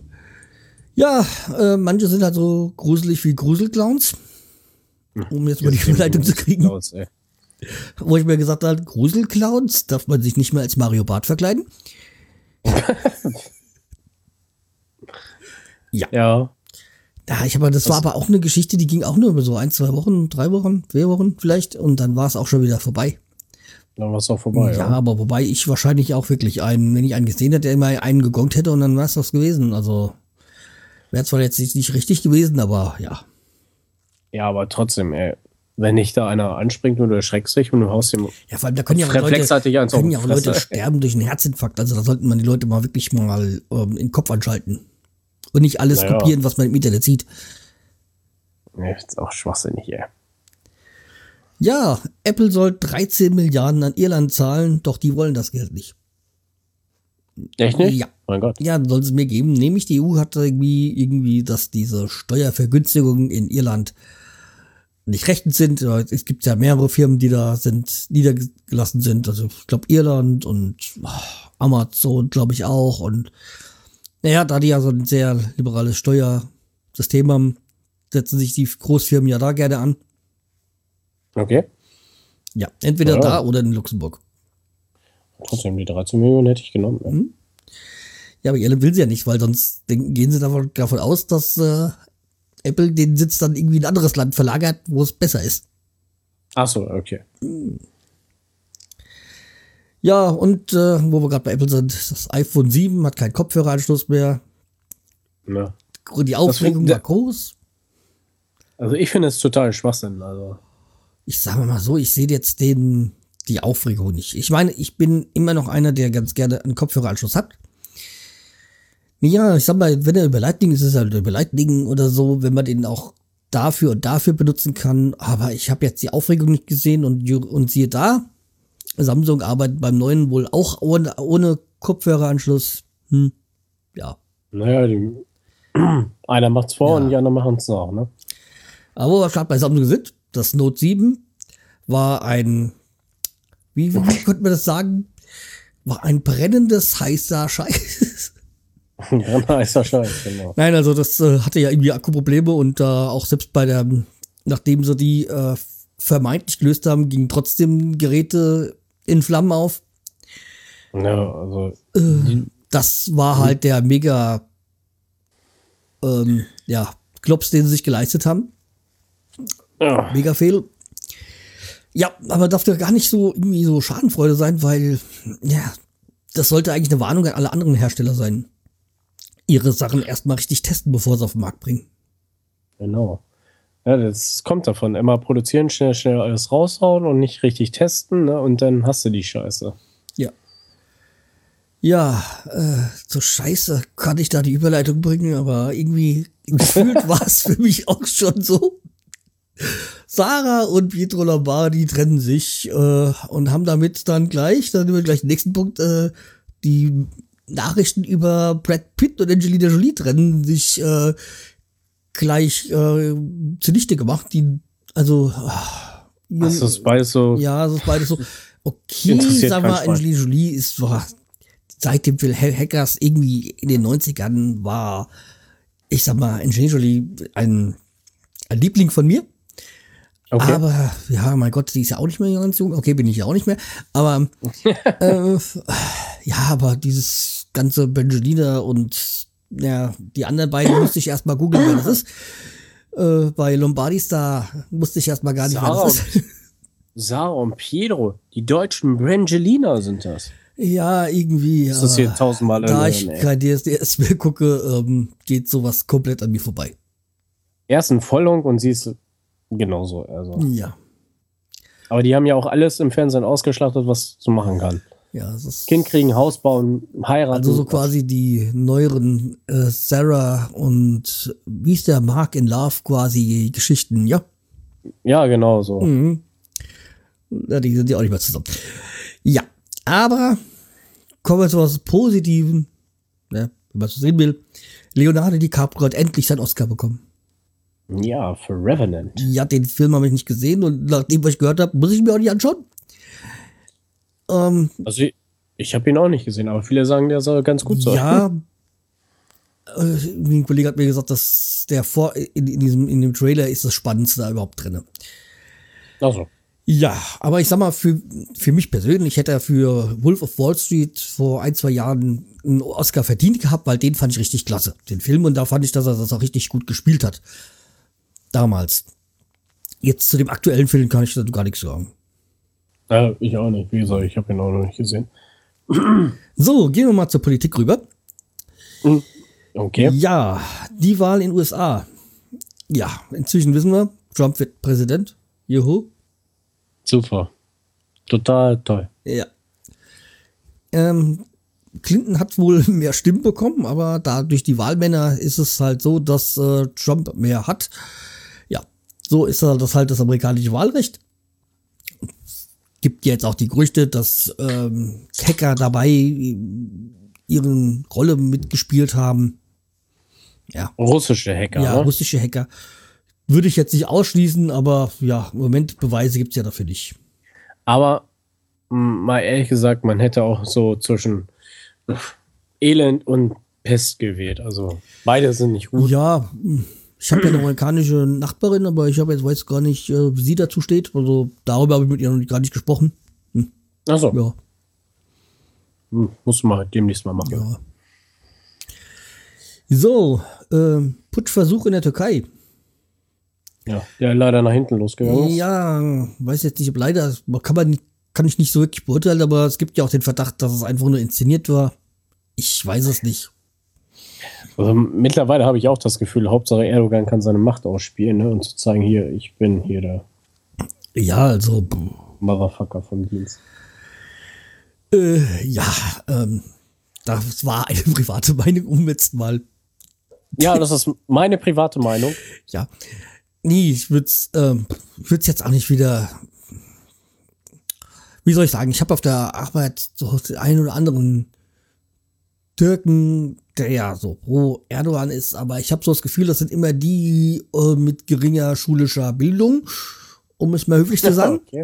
Ja, äh, manche sind halt so gruselig wie Gruselclowns. Um jetzt mal die Überleitung zu kriegen. Aus. Wo ich mir gesagt habe, Gruselclowns darf man sich nicht mehr als Mario Bart verkleiden. Ja. Ja, ich habe, das war aber auch eine Geschichte, die ging auch nur über so ein, zwei Wochen, drei Wochen, vier Wochen vielleicht und dann war es auch schon wieder vorbei. Dann war es auch vorbei. ja, Ja. aber wobei ich wahrscheinlich auch wirklich einen, wenn ich einen gesehen hätte, der immer einen gegongt hätte und dann war es das gewesen. Also wäre zwar jetzt nicht, nicht richtig gewesen, aber ja. Ja, aber trotzdem, ey. Wenn nicht da einer anspringt und du erschreckst dich und du haust ihm. Ja, vor allem, da können ja auch Leute, können ja auch Leute sterben durch einen Herzinfarkt. Also da sollten man die Leute mal wirklich mal ähm, in den Kopf anschalten. Und nicht alles Naja. kopieren, was man im Internet sieht. Nee, ist auch schwachsinnig, ey. Ja, Apple soll 13 Milliarden an Irland zahlen, doch die wollen das Geld nicht. Echt nicht? Ja. Mein Gott. Ja, soll es mir geben. Nämlich die EU hat irgendwie, irgendwie, dass diese Steuervergünstigungen in Irland nicht rechtens sind. Es gibt ja mehrere Firmen, die da sind, niedergelassen sind. Also ich glaube Irland und oh, Amazon, glaube ich auch. Und naja, da die ja so ein sehr liberales Steuersystem haben, setzen sich die Großfirmen ja da gerne an. Okay. Ja, entweder Ja. da oder in Luxemburg. Trotzdem, die 13 Millionen hätte ich genommen. Ja. Mhm. Ja, aber Irland will sie ja nicht, weil sonst denken, gehen sie davon, davon aus, dass äh, Apple den Sitz dann irgendwie in ein anderes Land verlagert, wo es besser ist. Ach so, okay. Ja, und äh, wo wir gerade bei Apple sind, das iPhone 7 hat keinen Kopfhöreranschluss mehr. Ja. Die Aufregung war groß. Also ich finde es total Schwachsinn. Also Ich sage mal so, ich sehe jetzt den, die Aufregung nicht. Ich meine, ich bin immer noch einer, der ganz gerne einen Kopfhöreranschluss hat. Ja, ich sag mal, wenn er über Lightning ist, ist er halt über Lightning oder so, wenn man den auch dafür und dafür benutzen kann. Aber ich habe jetzt die Aufregung nicht gesehen und, und siehe da, Samsung arbeitet beim neuen wohl auch ohne, ohne Kopfhöreranschluss. Hm, ja. Naja, die, einer macht's vor Ja. und die anderen machen es nach, ne? Aber wo wir gerade bei Samsung sind, das Note 7 war ein, wie, wie könnte man das sagen? War ein brennendes, heißer Scheiß. Ja, nicer Scheiß, genau. Nein, also das äh, hatte ja irgendwie Akkuprobleme und äh, auch selbst bei der, nachdem sie die äh, vermeintlich gelöst haben, gingen trotzdem Geräte in Flammen auf. Ja, also Das war halt der mega, ähm, ja, Klops, den sie sich geleistet haben. ja, Mega Fehl. Ja, aber darf doch gar nicht so irgendwie so Schadenfreude sein, weil, ja, das sollte eigentlich eine Warnung an alle anderen Hersteller sein. Ihre Sachen erstmal richtig testen, bevor sie auf den Markt bringen. genau. Ja, das kommt davon. Immer produzieren, schnell, schnell alles raushauen und nicht richtig testen, ne? Und dann hast du die Scheiße. Ja. Ja, äh, so scheiße kann ich da die Überleitung bringen, aber irgendwie gefühlt war es für mich auch schon so. Sarah und Pietro Lombardi trennen sich äh, und haben damit dann gleich, dann nehmen wir gleich den nächsten Punkt, äh, die Nachrichten über Brad Pitt und Angelina Jolie trennen sich äh, gleich äh, zunichte gemacht. Die, also, ah, Das ist beides so. ja, das ist beides so. Okay, sag mal. Angelina Jolie ist war, seit dem Phil Hackers irgendwie in den 90ern war, ich sag mal, Angelina Jolie ein, ein Liebling von mir. Okay. Aber, ja, mein Gott, die ist ja auch nicht mehr ganz jung. Okay, bin ich ja auch nicht mehr. Aber, äh, ja, aber dieses ganze Benjalina und, ja, die anderen beiden musste ich erstmal googeln, wer das ist. Äh, bei Lombardis, da musste ich erstmal gar nicht, wer Sarah das ist. Sarah und Pietro, die deutschen Brangelina sind das. Ja, irgendwie. Das ist hier tausendmal Da ich ey. kein DSDS mehr gucke, ähm, geht sowas komplett an mir vorbei. Er ist ein Vollhonk und sie ist genauso. Also. Ja. Aber die haben ja auch alles im Fernsehen ausgeschlachtet, was du machen kann. Ja, Kind kriegen, Haus bauen, heiraten. also so quasi die neueren äh, Sarah und wie ist der Mark in Love quasi Geschichten, ja. Ja, genau so. Mhm. Ja, die sind ja auch nicht mehr zusammen. Ja, aber kommen wir zu was Positiven, ne, wenn man so sehen will. Leonardo DiCaprio hat endlich seinen Oscar bekommen. Ja, für Revenant. Ja, den Film habe ich nicht gesehen und nachdem, was ich gehört habe, muss ich mir auch nicht anschauen. Ähm, Also ich, ich habe ihn auch nicht gesehen, aber viele sagen, der soll ganz gut sein. ja. Äh, ein Kollege hat mir gesagt, dass der vor in, in diesem in dem Trailer ist das Spannendste da überhaupt drin. Also, Ja, aber ich sag mal, für, für mich persönlich hätte er für Wolf of Wall Street vor ein, zwei Jahren einen Oscar verdient gehabt, weil den fand ich richtig klasse, den Film. Und da fand ich, dass er das auch richtig gut gespielt hat. Damals. Jetzt zu dem aktuellen Film kann ich dazu gar nichts sagen. Äh, ich auch nicht. Wie gesagt, ich habe ihn auch noch nicht gesehen. So, gehen wir mal zur Politik rüber. Okay. Ja, die Wahl in den USA. Ja, inzwischen wissen wir, Trump wird Präsident. Juhu. Super. Total toll. Ja. Ähm, Clinton hat wohl mehr Stimmen bekommen, aber da durch die Wahlmänner ist es halt so, dass äh, Trump mehr hat. Ja, so ist halt das halt das amerikanische Wahlrecht. Gibt jetzt auch die Gerüchte, dass ähm, Hacker dabei ihren Rolle mitgespielt haben. Ja. Russische Hacker, Ja, ne? russische Hacker. Würde ich jetzt nicht ausschließen, aber ja, im Moment Beweise gibt's ja dafür nicht. Aber mal ehrlich gesagt, man hätte auch so zwischen Elend und Pest gewählt. Also beide sind nicht gut. Ja, ich habe ja eine amerikanische Nachbarin, aber ich habe jetzt weiß gar nicht, äh, wie sie dazu steht. Also darüber habe ich mit ihr noch gar nicht gesprochen. Achso, Ja, hm, muss man demnächst mal machen. ja. So, ähm, Putschversuch in der Türkei. Ja, der leider nach hinten losgegangen ist. Ja, weiß jetzt nicht, ob leider, kann man nicht, kann ich nicht so wirklich beurteilen, aber es gibt ja auch den Verdacht, dass es einfach nur inszeniert war. Ich weiß es nicht. Also mittlerweile habe ich auch das Gefühl, Hauptsache Erdogan kann seine Macht ausspielen ne? und zu zeigen, hier, ich bin hier der Ja, also, Motherfucker vom Dienst. äh, ja, ähm, das war eine private Meinung, um jetzt mal Ja, das ist meine private Meinung. ja. Nee, ich würde es ähm, würd's jetzt auch nicht wieder. Wie soll ich sagen? Ich habe auf der Arbeit so den einen oder anderen Türken, der ja so pro Erdogan ist, aber ich habe so das Gefühl, das sind immer die äh, mit geringer schulischer Bildung, um es mal höflich zu sagen. Okay.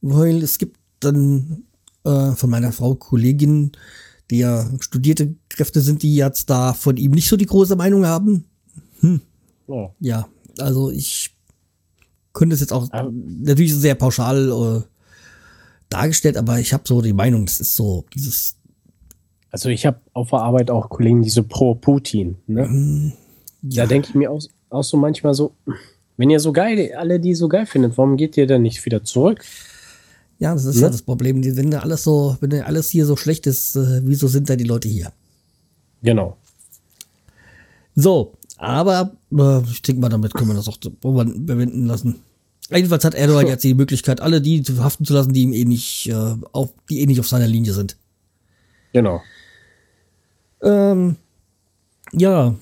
Weil es gibt dann äh, von meiner Frau Kollegin, die ja studierte Kräfte sind, die jetzt da von ihm nicht so die große Meinung haben. Ja. Ja, also ich könnte es jetzt auch Aber- natürlich sehr pauschal äh, dargestellt, aber ich habe so die Meinung, das ist so dieses, Also ich habe auf der Arbeit auch Kollegen, die so pro Putin. Ne? ja, Da denke ich mir auch, auch so manchmal so, wenn ihr so geil, alle die so geil findet, warum geht ihr dann nicht wieder zurück? ja, das ist Ne? ja das Problem. Die- Wenn da alles so, wenn alles hier so schlecht ist, äh, wieso sind da die Leute hier? Genau. So, aber äh, ich denke mal, damit können wir das auch bewenden lassen. Jedenfalls hat Erdogan jetzt die Möglichkeit, alle die zu verhaften zu lassen, die ihm eh nicht, äh, auf, die eh nicht auf seiner Linie sind. Genau. Ähm, ja.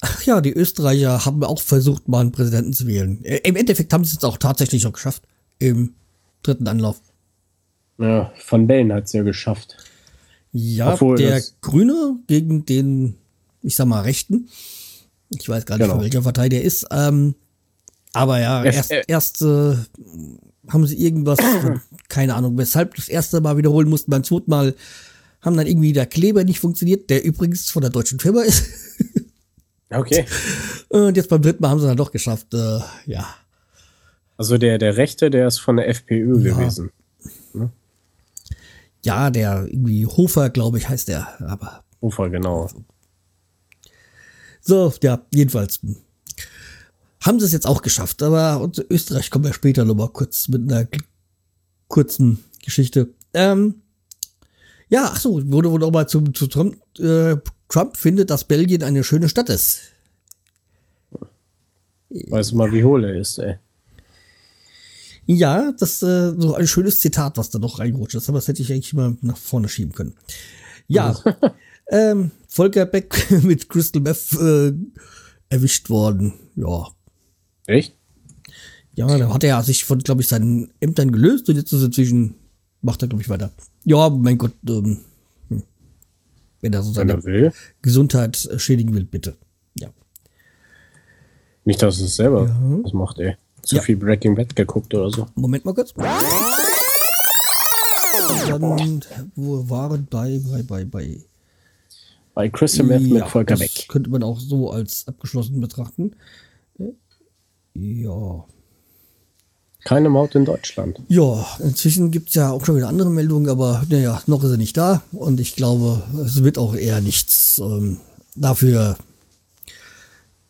Ach ja, die Österreicher haben auch versucht, mal einen Präsidenten zu wählen. Äh, Im Endeffekt haben sie es auch tatsächlich noch geschafft. Im dritten Anlauf. Ja, Van Bellen hat es ja geschafft. Ja, Obwohl der Grüne gegen den, ich sag mal, Rechten. Ich weiß gar nicht, Genau. von welcher Partei der ist. Ähm, aber ja, erst, erst äh, haben sie irgendwas, keine Ahnung, weshalb das erste Mal wiederholen mussten. Beim zweiten Mal haben dann irgendwie der Kleber nicht funktioniert, der übrigens von der deutschen Firma ist. Okay. Und jetzt beim dritten Mal haben sie dann doch geschafft. Äh, ja. Also der, der Rechte, der ist von der FPÖ Ja. gewesen. Ja, der irgendwie Hofer, glaube ich, heißt der. Aber Ufer, genau. so, ja, jedenfalls. Haben sie es jetzt auch geschafft, aber Österreich kommen wir später nochmal kurz mit einer kurzen Geschichte. Ähm, ja, ach so, wurde wohl nochmal zu, zu Trump, äh, Trump findet, dass Belgien eine schöne Stadt ist. Weißt du mal, wie hohl er ist, ey. Ja, das äh, so ein schönes Zitat, was da noch reingerutscht ist, aber das hätte ich eigentlich mal nach vorne schieben können. Ja, ähm, Volker Beck mit Crystal Meth äh, erwischt worden. Ja, Echt? ja, da hat er sich von, glaube ich, seinen Ämtern gelöst und jetzt ist er inzwischen, macht er, glaube ich, weiter. Ja, mein Gott, ähm, hm. wenn er so seine will. Gesundheit schädigen will, bitte. Ja. Nicht, dass es selber was macht, ey. Zu Ja. viel Breaking Bad geguckt oder so. Moment mal kurz. Dann, wo waren bei, bei, bei, bei. Bei Crystal Meth mit Volker das Beck. könnte man auch so als abgeschlossen betrachten. Ja. Keine Maut in Deutschland. Ja, inzwischen gibt es ja auch schon wieder andere Meldungen, aber naja, noch ist er nicht da und ich glaube, es wird auch eher nichts. Ähm, dafür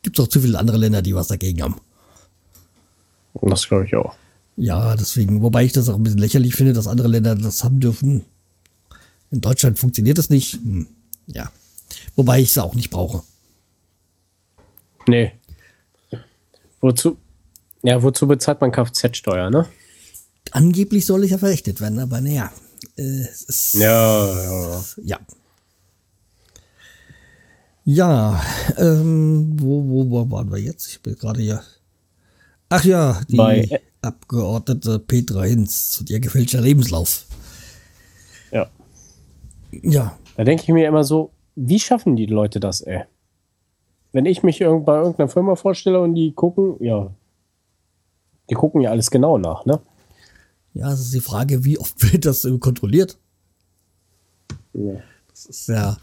gibt es auch zu viele andere Länder, die was dagegen haben. Das glaube ich auch. Ja, deswegen, wobei ich das auch ein bisschen lächerlich finde, dass andere Länder das haben dürfen. In Deutschland funktioniert das nicht. Hm, ja. Wobei ich es auch nicht brauche. Nee. Wozu? Ja, wozu bezahlt man Kfz-Steuer, ne? Angeblich soll ich ja verrechnet werden, aber naja. Äh, Ja, ja. Ja. Ja, ähm, wo, wo, wo waren wir jetzt? Ich bin gerade hier. Ach ja, die Bei- Abgeordnete Petra Hinz und ihr gefälschter Lebenslauf. Ja. Ja, Da denke ich mir immer so, wie schaffen die Leute das, ey? Wenn ich mich bei irgendeiner Firma vorstelle und die gucken, ja, die gucken ja alles genau nach, ne? Ja, es ist die Frage, wie oft wird das kontrolliert? Ja. Das ist ja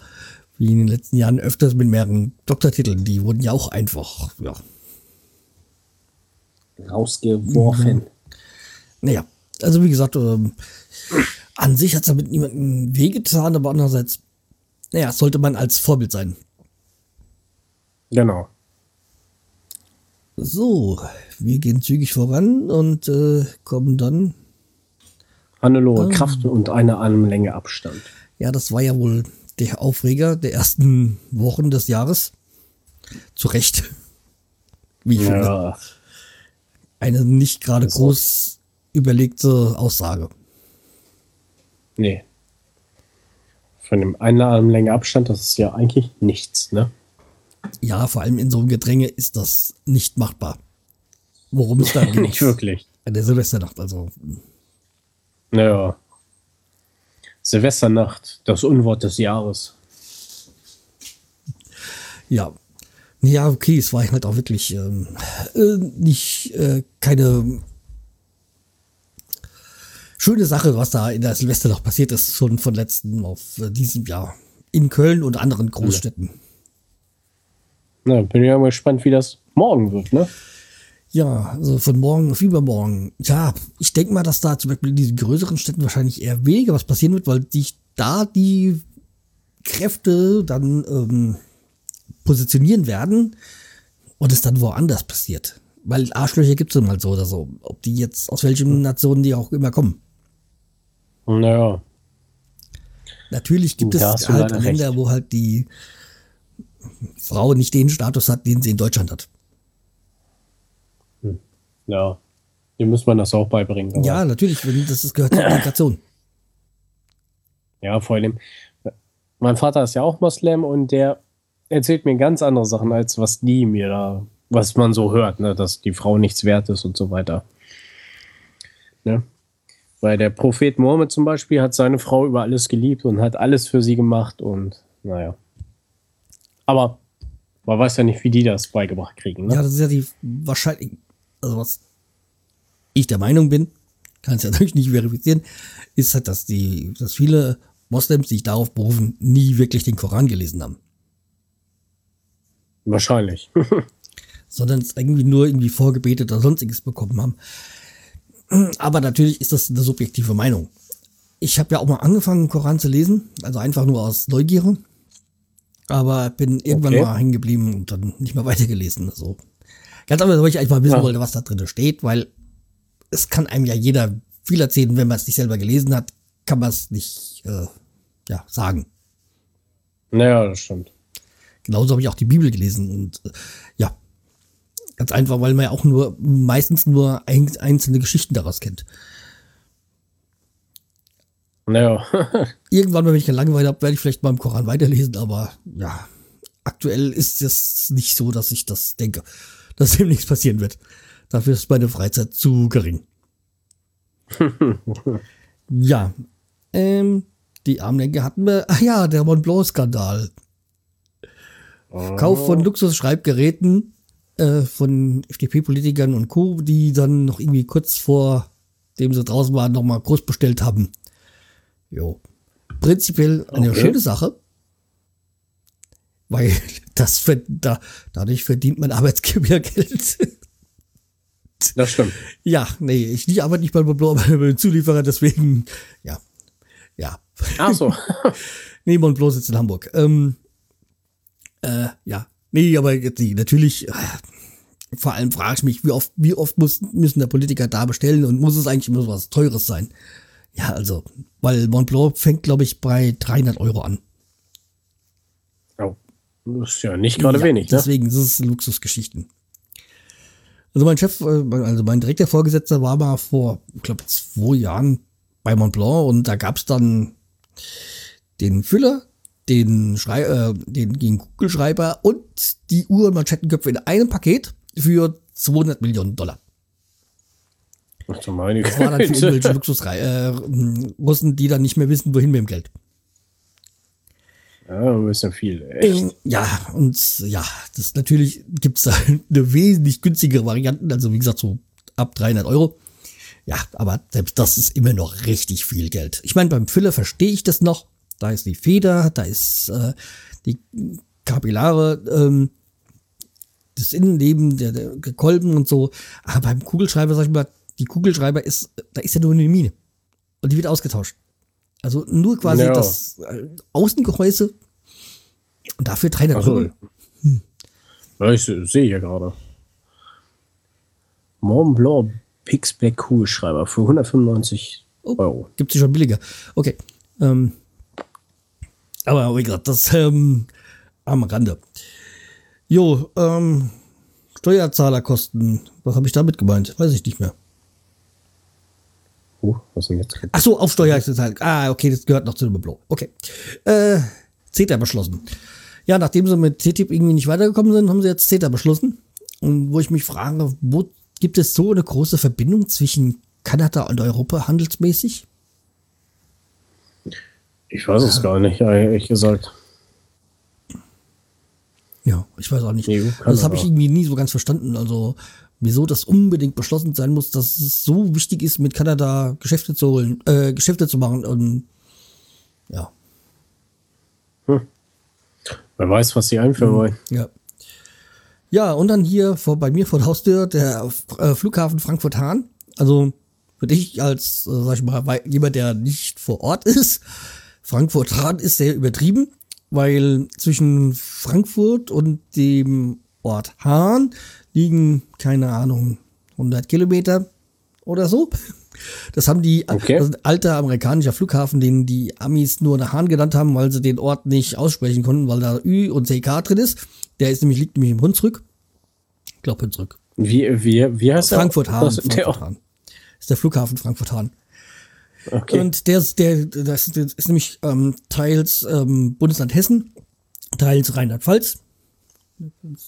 wie in den letzten Jahren öfters mit mehreren Doktortiteln. Die wurden ja auch einfach, ja, Rausgeworfen. Naja, also wie gesagt, ähm, an sich hat es damit niemandem wehgetan, aber andererseits, naja, sollte man als Vorbild sein. Genau. So, wir gehen zügig voran und äh, kommen dann. Hannelore Ah. Kraft und eine Armlänge Abstand. Ja, das war ja wohl der Aufreger der ersten Wochen des Jahres. Zu Recht. Wie ich finde. Ja, Eine nicht gerade groß überlegte Aussage. nee. Von dem einen Armlänge Abstand, das ist ja eigentlich nichts, ne? Ja, vor allem in so einem Gedränge ist das nicht machbar. Worum es da geht. Nicht wirklich. In der Silvesternacht, also. Naja. Silvesternacht, das Unwort des Jahres. Ja. Ja, okay, es war halt auch wirklich ähm, äh, nicht äh, keine schöne Sache, was da in der Silvesternacht passiert ist, schon von letzten auf äh, diesem Jahr. In Köln und anderen Großstädten. Na, bin ja mal gespannt, wie das morgen wird, ne? Ja, also von morgen auf übermorgen. Ja, ich denke mal, dass da zum Beispiel in diesen größeren Städten wahrscheinlich eher weniger was passieren wird, weil sich da die Kräfte dann ähm, positionieren werden und es dann woanders passiert. Weil Arschlöcher gibt es mal so oder so. Ob die jetzt aus welchen Nationen die auch immer kommen. Naja. Natürlich gibt Da es halt Länder, recht. wo halt die Frau nicht den Status hat, den sie in Deutschland hat. Ja. Dem muss man das auch beibringen. aber- Ja, natürlich, wenn das ist, gehört zur Integration. Ja, vor allem. Mein Vater ist ja auch Moslem und der erzählt mir ganz andere Sachen, als was die mir da, was man so hört, ne, dass die Frau nichts wert ist und so weiter. Ne? Weil der Prophet Mohammed zum Beispiel hat seine Frau über alles geliebt und hat alles für sie gemacht und naja. Aber man weiß ja nicht, wie die das beigebracht kriegen. Ne? Ja, das ist ja die wahrscheinlich, also was ich der Meinung bin, kann es ja natürlich nicht verifizieren, ist halt, dass die, dass viele Moslems, die sich darauf berufen, nie wirklich den Koran gelesen haben. Wahrscheinlich. sondern es irgendwie nur irgendwie vorgebetet oder sonstiges bekommen haben. Aber natürlich ist das eine subjektive Meinung. Ich habe ja auch mal angefangen, Koran zu lesen, also einfach nur aus Neugier. Aber bin irgendwann Okay. mal hängen geblieben und dann nicht mehr weitergelesen. Also ganz einfach, weil ich einfach wissen Ja. wollte, was da drin steht, weil es kann einem ja jeder viel erzählen, wenn man es nicht selber gelesen hat, kann man es nicht äh, ja, sagen. naja, das stimmt. Genauso habe ich auch die Bibel gelesen und äh, ja, ganz einfach, weil man ja auch nur meistens nur ein, einzelne Geschichten daraus kennt. Naja, Irgendwann, wenn ich keine Langeweile habe, werde ich vielleicht mal im Koran weiterlesen, aber ja, aktuell ist es nicht so, dass ich das denke, dass dem nichts passieren wird. Dafür ist meine Freizeit zu gering. ja, ähm, die Armlenke hatten wir, ach ja, der Mont Blanc-Skandal. Kauf von Luxus-Schreibgeräten äh, von FDP-Politikern und Co., die dann noch irgendwie kurz vor dem sie draußen waren, nochmal groß bestellt haben. Jo. Prinzipiell eine Okay. schöne Sache. Weil das ver- da, dadurch verdient mein Arbeitsgeber Geld. das stimmt. ja, nee, ich ich arbeite nicht bei Montblanc, aber beim Zulieferer, deswegen, ja. Ja. Ach so. Nee, Montblanc sitzt in Hamburg. Ähm, äh, ja. Nee, aber jetzt nicht. Natürlich, äh, vor allem frage ich mich, wie oft, wie oft muss, müssen der Politiker da bestellen und muss es eigentlich immer so was Teures sein? Ja, also, weil Montblanc fängt, glaube ich, bei 300 Euro an. Oh, das ist ja nicht gerade ja, wenig, ne? Deswegen, das ist Luxusgeschichten. Also mein Chef, äh, also mein direkter Vorgesetzter war mal vor, ich glaube, zwei Jahren bei Montblanc und da gab's dann den Füller, den, Schrei äh, den, den Kugelschreiber und die Uhr- und Manschettenköpfe in einem Paket für 200 Millionen Dollar. Du meine Das war dann für irgendwelche. Luxusrussen, äh, Russen, die dann nicht mehr wissen, wohin mit dem Geld. Ja, ein bisschen viel. Echt. Ähm, Ja, und ja, das natürlich gibt's da eine wesentlich günstigere Varianten, also wie gesagt, so ab 300 Euro. Ja, aber selbst das ist immer noch richtig viel Geld. Ich meine, beim Füller verstehe ich das noch. Da ist die Feder, da ist äh, die Kapillare, ähm, das Innenleben, der, der Kolben und so. Aber beim Kugelschreiber, sag ich mal, die Kugelschreiber ist, da ist ja nur eine Mine. Und die wird ausgetauscht. Also nur quasi Ja. das äh, Außengehäuse und dafür 300 Ach so. Euro. Ja, ich se- sehe hier gerade. Mont Blanc Pixback Kugelschreiber für 195 Oh. Euro. Gibt es schon billiger. Okay. Ähm, aber wie gesagt, das ähm, am Rande. Jo, ähm, Steuerzahlerkosten. Was habe ich damit gemeint? Weiß ich nicht mehr. Oh, was denn jetzt? Ach so, auf Steuer ist es halt. Ah, okay, das gehört noch zu dem Blo. Okay. Äh, CETA beschlossen. Ja, nachdem sie mit TTIP irgendwie nicht weitergekommen sind, haben sie jetzt CETA beschlossen. Und wo ich mich frage, wo gibt es so eine große Verbindung zwischen Kanada und Europa handelsmäßig? Ich weiß es gar nicht, ehrlich gesagt. Ja, ich weiß auch nicht. Also das habe ich irgendwie nie so ganz verstanden. Also, wieso das unbedingt beschlossen sein muss, dass es so wichtig ist, mit Kanada Geschäfte zu holen, äh, Geschäfte zu machen. Und ja, Wer weiß, was sie einführen wollen. ja. Ja, und dann hier vor, bei mir vor der Haustür der äh, Flughafen Frankfurt-Hahn. Also für dich als, äh, sag ich mal, jemand, der nicht vor Ort ist, Frankfurt-Hahn ist sehr übertrieben, weil zwischen Frankfurt und dem Ort Hahn liegen, keine Ahnung, 100 Kilometer oder so. Das haben die, Okay. das ist ein alter amerikanischer Flughafen, den die Amis nur nach Hahn genannt haben, weil sie den Ort nicht aussprechen konnten, weil da Ü und CK drin ist. Der ist nämlich, liegt nämlich im Hunsrück. Ich glaube Hunsrück. Wie, wie, wie heißt der? Frankfurt-Hahn. Das- der-. Ist der Flughafen Frankfurt-Hahn. Okay. Und der, ist- der, das ist, das ist nämlich ähm, teils ähm, Bundesland Hessen, teils Rheinland-Pfalz.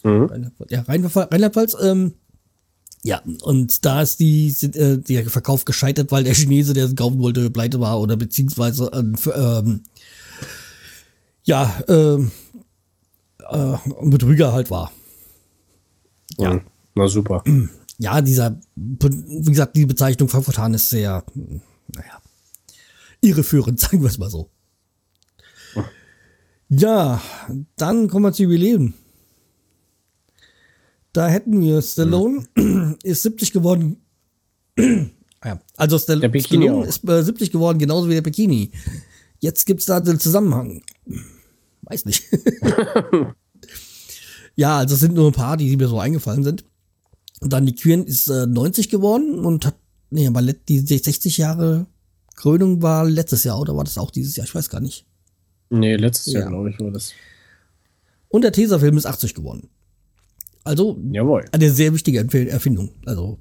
Mhm. Ja, Rheinland- Rheinland-Pfalz. Ähm, ja, und da ist die, äh, der Verkauf gescheitert, weil der Chinese, der es kaufen wollte, pleite war oder beziehungsweise ähm, ähm, ja, ähm, äh, ein Betrüger halt war. ja. Na super. ja, dieser, wie gesagt, die Bezeichnung Frankfurt-Hahn ist sehr, naja, irreführend, sagen wir es mal so. Ja, dann kommen wir zu Jubiläen. Da hätten wir Stallone, ist 70 geworden. ja, also Stall Stallone auch. ist äh, 70 geworden, genauso wie der Bikini. Jetzt gibt's da den Zusammenhang. Weiß nicht. ja, also es sind nur ein paar, die mir so eingefallen sind. Und dann die Queen ist äh, 90 geworden und hat, nee, aber die 60 Jahre Krönung war letztes Jahr oder war das auch dieses Jahr? Ich weiß gar nicht. Nee, letztes Ja. Jahr, glaube ich, war das. Und der Tesafilm ist 80 geworden. Also Jawohl. eine sehr wichtige Erfindung. Also,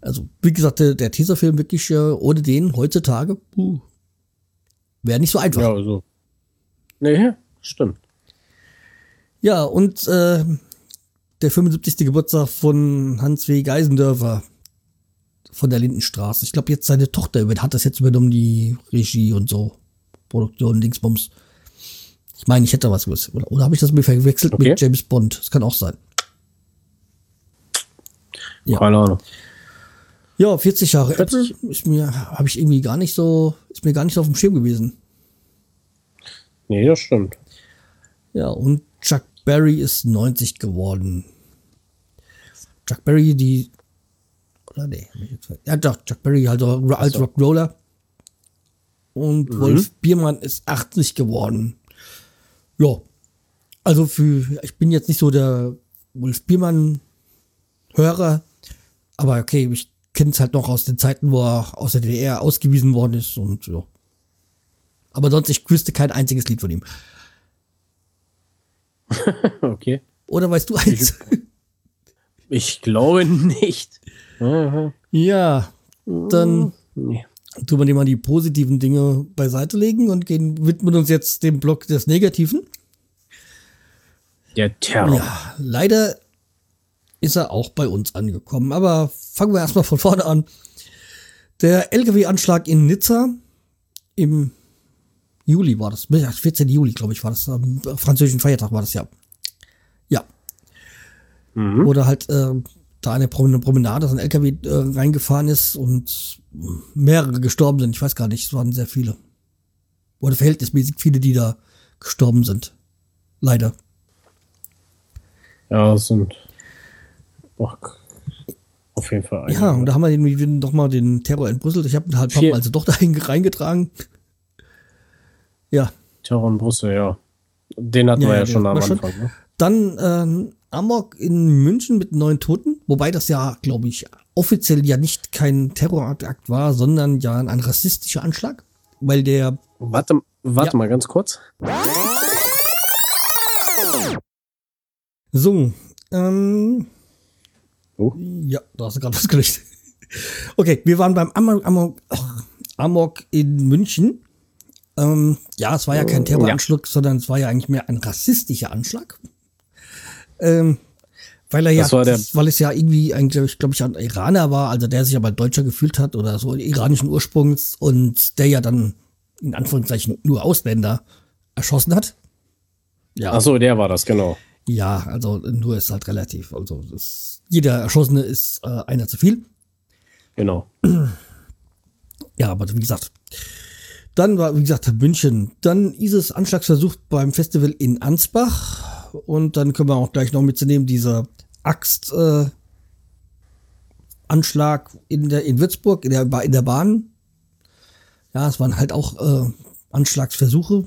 also wie gesagt, der, der Tesafilm wirklich äh, ohne den heutzutage puh, wäre nicht so einfach. Ja, also. Nee, stimmt. Ja, und äh, der 75. Geburtstag von Hans W. Geisendörfer von der Lindenstraße. Ich glaube, jetzt seine Tochter hat das jetzt übernommen, die Regie und so. Produktion, Dingsbums. Ich meine, ich hätte was gewusst. Oder, oder habe ich das mir verwechselt Okay. mit James Bond? Das kann auch sein. Ja. Keine Ahnung. Ja, 40 Jahre 40? Apple ist mir, habe ich irgendwie gar nicht so, ist mir gar nicht so auf dem Schirm gewesen. Nee, das stimmt. Ja, und Chuck Berry ist 90 geworden. Chuck Berry, die. Oder nee. Ja, doch, Chuck Berry, halt so als Rockroller. Und Wolf Biermann ist 80 geworden. Ja. Also für. Ich bin jetzt nicht so der Wolf Biermann-Hörer. Aber okay, ich kenne es halt noch aus den Zeiten, wo er aus der DDR ausgewiesen worden ist. Und ja. Aber sonst, ich wüsste kein einziges Lied von ihm. Okay. Oder weißt du eins? Ich glaube nicht. Ja, dann Nee. Tun wir dir mal die positiven Dinge beiseite legen und gehen, widmen uns jetzt dem Block des Negativen. Der Terror. Ja, leider ist er auch bei uns angekommen. Aber fangen wir erstmal von vorne an. Der LKW-Anschlag in Nizza im Juli war das. 14. Juli, glaube ich, war das. Am französischen Feiertag war das ja. Ja. Mhm. Oder halt äh, da eine Promenade, dass ein LKW äh, reingefahren ist und mehrere gestorben sind. Ich weiß gar nicht, es waren sehr viele. Oder verhältnismäßig viele, die da gestorben sind. Leider. Ja, es sind oh, auf jeden Fall. Ja, und da haben wir irgendwie noch mal den Terror in Brüssel. Ich habe halt Vier. also doch dahin reingetragen. Ja. Terror in Brüssel, ja. Den hatten ja, wir ja, ja schon am Anfang. Schon. Ne? Dann ähm, Amok in München mit neun Toten, wobei das ja, glaube ich, offiziell ja nicht kein Terrorakt war, sondern ja ein rassistischer Anschlag, weil der. Warte, warte ja. mal ganz kurz. So, ähm. Oh. Ja, da hast du gerade was gelöscht. Okay, wir waren beim Amok, Amok, Amok in München. Ähm, ja, es war ja kein Terroranschlag, ja. sondern es war ja eigentlich mehr ein rassistischer Anschlag. Ähm, weil er ja, weil es ja irgendwie eigentlich, glaube ich, ein Iraner war, also der sich aber Deutscher gefühlt hat oder so iranischen Ursprungs und der ja dann in Anführungszeichen nur Ausländer erschossen hat. Ja. Ach so, der war das, genau. Ja, also nur ist halt relativ. Also das, jeder Erschossene ist äh, einer zu viel. Genau. Ja, aber wie gesagt, dann war, wie gesagt, München. Dann ISIS Anschlagsversuch beim Festival in Ansbach. Und dann können wir auch gleich noch mitzunehmen, dieser Axt, äh, Anschlag in der, in Würzburg, in der, in der Bahn. Ja, es waren halt auch, äh, Anschlagsversuche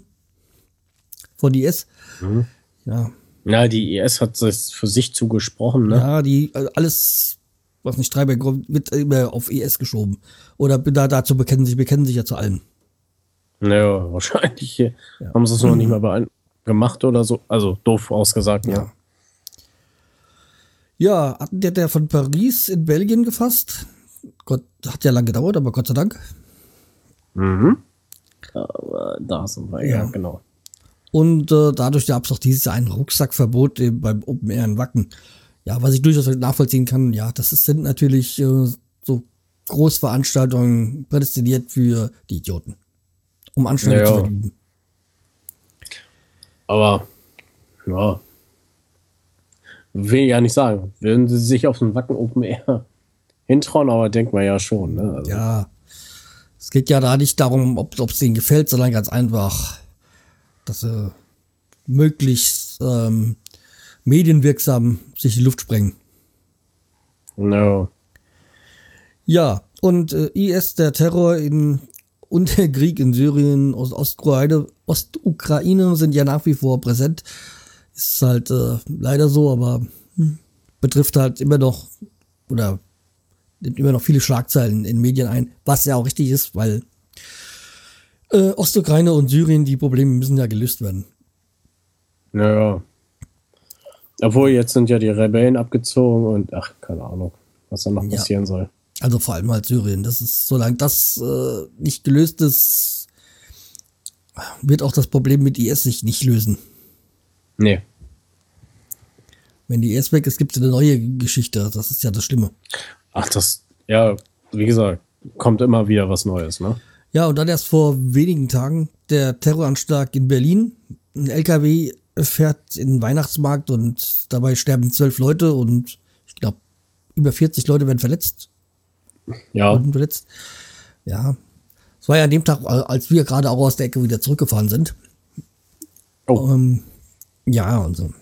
von IS. Mhm. Ja, ja, die IS hat es für sich zugesprochen, ne? Ja, die, also alles, was nicht Streiber wird immer auf IS geschoben. Oder da, dazu bekennen sich, bekennen sich ja zu allem. Naja, wahrscheinlich ja. haben sie es noch nicht mal gemacht oder so. Also doof ausgesagt, ja. Ne? Ja, hat der, der von Paris in Belgien gefasst. Gott, hat ja lang gedauert, aber Gott sei Dank. Mhm. Aber da sind wir, ja, ja genau. Und äh, dadurch gab es auch dieses Jahr ein Rucksackverbot äh, beim Open Air in Wacken. Ja, was ich durchaus nachvollziehen kann, ja, das ist, sind natürlich äh, so Großveranstaltungen prädestiniert für die Idioten. Um Anstände ja, zu verdienen. Aber, ja. Will ja nicht sagen. Würden sie sich auf den Wacken Open Air hintrauen, aber denkt man ja schon. Ne? Also. Ja. Es geht ja da nicht darum, ob es denen gefällt, sondern ganz einfach, dass sie möglichst ähm, medienwirksam sich die Luft sprengen. No. Ja, und äh, IS, der Terror in, und der Krieg in Syrien, Ost Ostukraine, Ostukraine sind ja nach wie vor präsent. Ist halt äh, leider so, aber hm, betrifft halt immer noch oder nimmt immer noch viele Schlagzeilen in Medien ein, was ja auch richtig ist, weil äh, Ostukraine und Syrien, die Probleme müssen ja gelöst werden. Naja. Obwohl, jetzt sind ja die Rebellen abgezogen und ach, keine Ahnung, was da noch passieren ja. soll. Also vor allem halt Syrien. Das ist, solange das äh, nicht gelöst ist, wird auch das Problem mit IS sich nicht lösen. Nee. Wenn die IS weg ist, gibt es eine neue Geschichte. Das ist ja das Schlimme. Ach, das, ja, wie gesagt, kommt immer wieder was Neues, ne? Ja, und dann erst vor wenigen Tagen der Terroranschlag in Berlin. Ein LKW fährt in den Weihnachtsmarkt und dabei sterben zwölf Leute und ich glaube, über 40 Leute werden verletzt. Ja. verletzt. Ja. Es war ja an dem Tag, als wir gerade auch aus der Ecke wieder zurückgefahren sind. Oh. Ähm, ja, und so.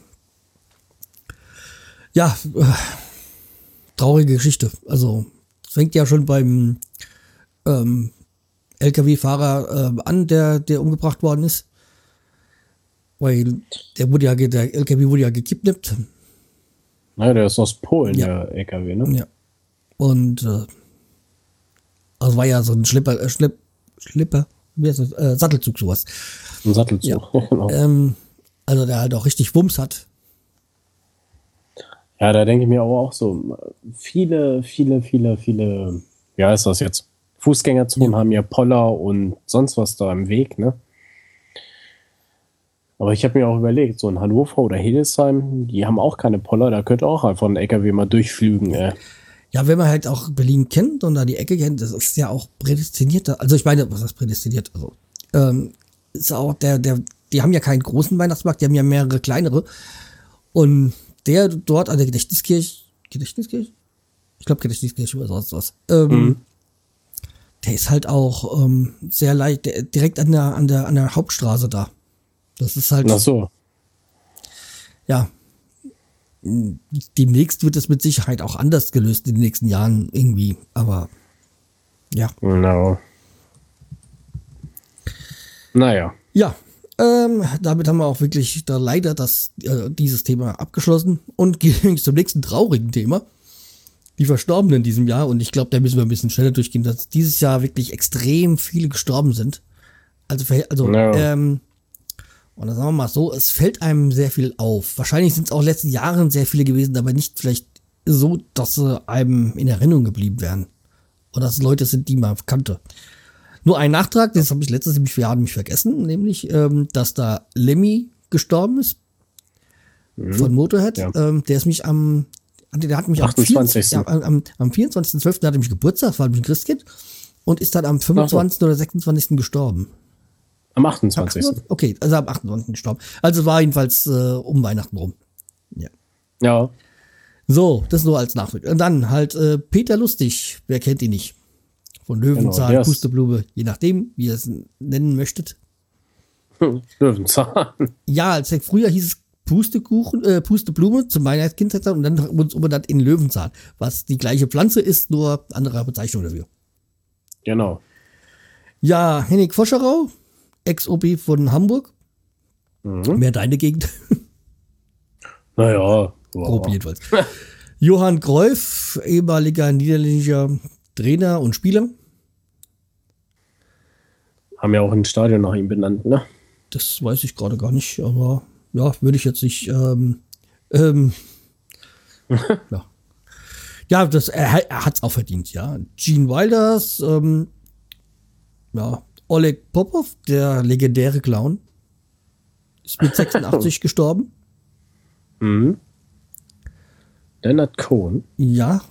Ja, äh, traurige Geschichte. Also, es fängt ja schon beim ähm, LKW-Fahrer äh, an, der, der umgebracht worden ist. Weil der wurde ja, der LKW wurde ja gekidnappt. Naja, der ist aus Polen, ja. der LKW, ne? Ja. Und äh, also war ja so ein Schlipper, äh, Schlipp, Schlipper, wie heißt das? Äh, Sattelzug sowas. Ein Sattelzug, ja. genau. Ähm, also der halt auch richtig Wumms hat. Ja, da denke ich mir aber auch so, viele, viele, viele, viele, wie heißt das jetzt? Fußgängerzonen ja. haben ja Poller und sonst was da im Weg, ne? Aber ich habe mir auch überlegt, so in Hannover oder Hildesheim, die haben auch keine Poller, da könnte auch einfach ein LKW mal durchflügen. Ey. Ja, wenn man halt auch Berlin kennt und da die Ecke kennt, das ist ja auch prädestiniert. Also ich meine, was heißt prädestiniert? Also, ähm, ist auch der, der, die haben ja keinen großen Weihnachtsmarkt, die haben ja mehrere kleinere. Und der dort an der Gedächtniskirche, Gedächtniskirche? Ich glaube Gedächtniskirche oder sonst was. Ähm, Mhm. Der ist halt auch ähm, sehr leicht, der, direkt an der, an der, an der Hauptstraße da. Das ist halt, Ach so. ja. Demnächst wird es mit Sicherheit auch anders gelöst in den nächsten Jahren irgendwie. Aber ja. Genau. Naja. Ja, ähm, damit haben wir auch wirklich da leider das, äh, dieses Thema abgeschlossen und gehen zum nächsten traurigen Thema. Die Verstorbenen in diesem Jahr. Und ich glaube, da müssen wir ein bisschen schneller durchgehen, dass dieses Jahr wirklich extrem viele gestorben sind. Also, also Ja. ähm, und dann sagen wir mal so, es fällt einem sehr viel auf. Wahrscheinlich sind es auch in den letzten Jahren sehr viele gewesen, aber nicht vielleicht so, dass sie einem in Erinnerung geblieben wären. Oder dass es Leute sind, die man kannte. Nur ein Nachtrag, das habe ich letztes nämlich für Jahre nämlich vergessen, nämlich, ähm, dass da Lemmy gestorben ist von Motorhead. Ja. Ähm, der ist mich am, der hat mich am 28.. 24. Ja, am, am, am 24.12. hat er mich Geburtstag, war nämlich ein Christkind, und ist dann am 25. oder 26. gestorben. Am 28. Okay, also am 28. gestorben. Also war jedenfalls äh, um Weihnachten rum. Ja. Ja. So, das nur als Nachricht. Und dann halt äh, Peter Lustig, wer kennt ihn nicht? Von Löwenzahn, Genau, Pusteblume, je nachdem, wie ihr es nennen möchtet. Löwenzahn. Ja, als früher hieß es Pustekuchen, äh, Pusteblume zu meiner Kindheit und dann haben wir uns umbenannt in Löwenzahn, was die gleiche Pflanze ist, nur andere Bezeichnung dafür. Genau. Ja, Henning Foscherau, Ex-OB von Hamburg. Mehr deine Gegend, Naja. grob Ja. jedenfalls. Johann Greuf, ehemaliger niederländischer Trainer und Spieler. Haben ja auch ein Stadion nach ihm benannt, ne? Das weiß ich gerade gar nicht, aber ja, würde ich jetzt nicht. Ähm, ähm, ja. ja, das, er, er hat es auch verdient, ja. Gene Wilders, ähm, ja, Oleg Popov, der legendäre Clown, ist mit 86 gestorben. Mhm. Leonard Cohen. Ja,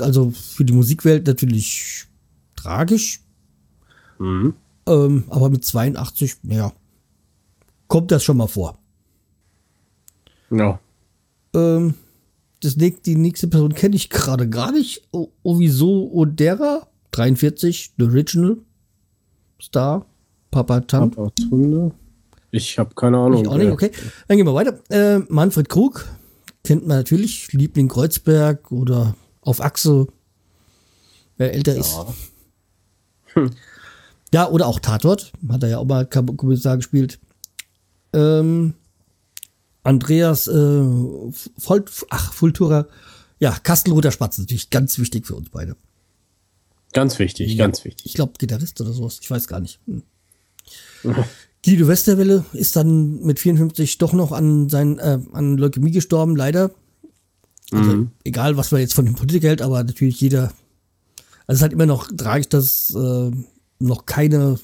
also für die Musikwelt natürlich tragisch, Mhm. Ähm, aber mit 82, ja, kommt das schon mal vor. Ja. Ähm, das nächste, die nächste Person kenne ich gerade gar nicht. O Oviso Odera, 43, The Original Star, Papa Tam. Ich habe keine Ahnung. Ich auch nicht, okay. Dann gehen wir weiter. Äh, Manfred Krug, kennt man natürlich, Liebling Kreuzberg oder auf Achse, wer älter ist. Ja, oder auch Tatort, hat er ja auch mal Kommissar gespielt. Ähm, Andreas äh, Volt, ach, Fultura, ja, Kastelruther Spatz, natürlich ganz wichtig für uns beide. Ganz wichtig, ganz wichtig. Ich glaube, Gitarrist oder sowas, ich weiß gar nicht. Hm. Guido Westerwelle ist dann mit 54 doch noch an, sein, äh, an Leukämie gestorben, leider. Also, egal, was man jetzt von dem Politiker hält, aber natürlich jeder. Also es ist halt immer noch tragisch, dass äh, noch keine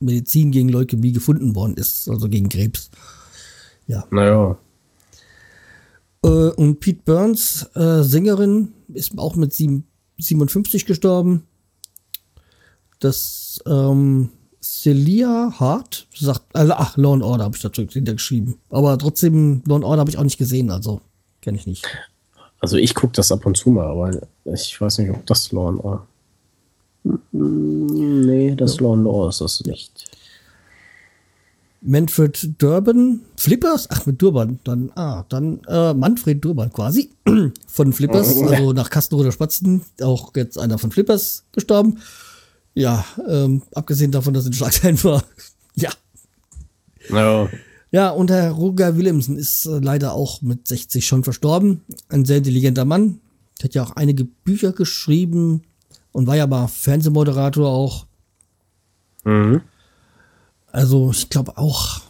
Medizin gegen Leukämie gefunden worden ist, also gegen Krebs. Ja. Naja. Äh, und Pete Burns, äh, Sängerin, ist auch mit sieben, 57 gestorben. Das ähm, Celia Hart sagt, also, ach, Law and Order habe ich dazu hintergeschrieben. Aber trotzdem, Law and Order habe ich auch nicht gesehen, also kenne ich nicht. Also ich gucke das ab und zu mal, aber ich weiß nicht, ob das Law and Order. Mm, Nee, das Law and Order ist das nicht. Manfred Durban, Flippers, ach mit Durban, dann, ah, dann äh, Manfred Durban quasi von Flippers, also nach Kastenroder Spatzen, auch jetzt einer von Flippers gestorben. Ja, ähm, abgesehen davon, dass er ein Schlagzeilen war. ja. Naja. Ja, und Herr Roger Willemsen ist äh, leider auch mit 60 schon verstorben. Ein sehr intelligenter Mann. Hat ja auch einige Bücher geschrieben und war ja mal Fernsehmoderator auch. Mhm. Also ich glaube auch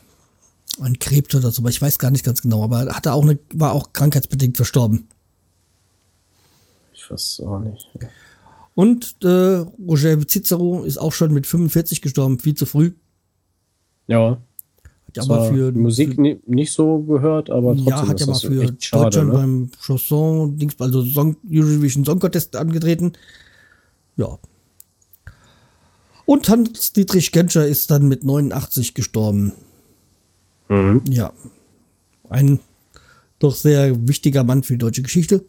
an Krebs oder so, aber ich weiß gar nicht ganz genau. Aber hat er auch eine, war auch krankheitsbedingt verstorben. Ich weiß auch nicht. Und äh, Roger Cicero ist auch schon mit 45 gestorben, viel zu früh. Ja. Hat ja aber für Musik ni- nicht so gehört, aber trotzdem ja, hat ja mal für schade. Deutschland Ne? beim Chanson, Dings, also Song, Eurovision Song Contest angetreten. Ja. Und Hans-Dietrich Genscher ist dann mit 89 gestorben. Mhm. Ja. Ein doch sehr wichtiger Mann für die deutsche Geschichte.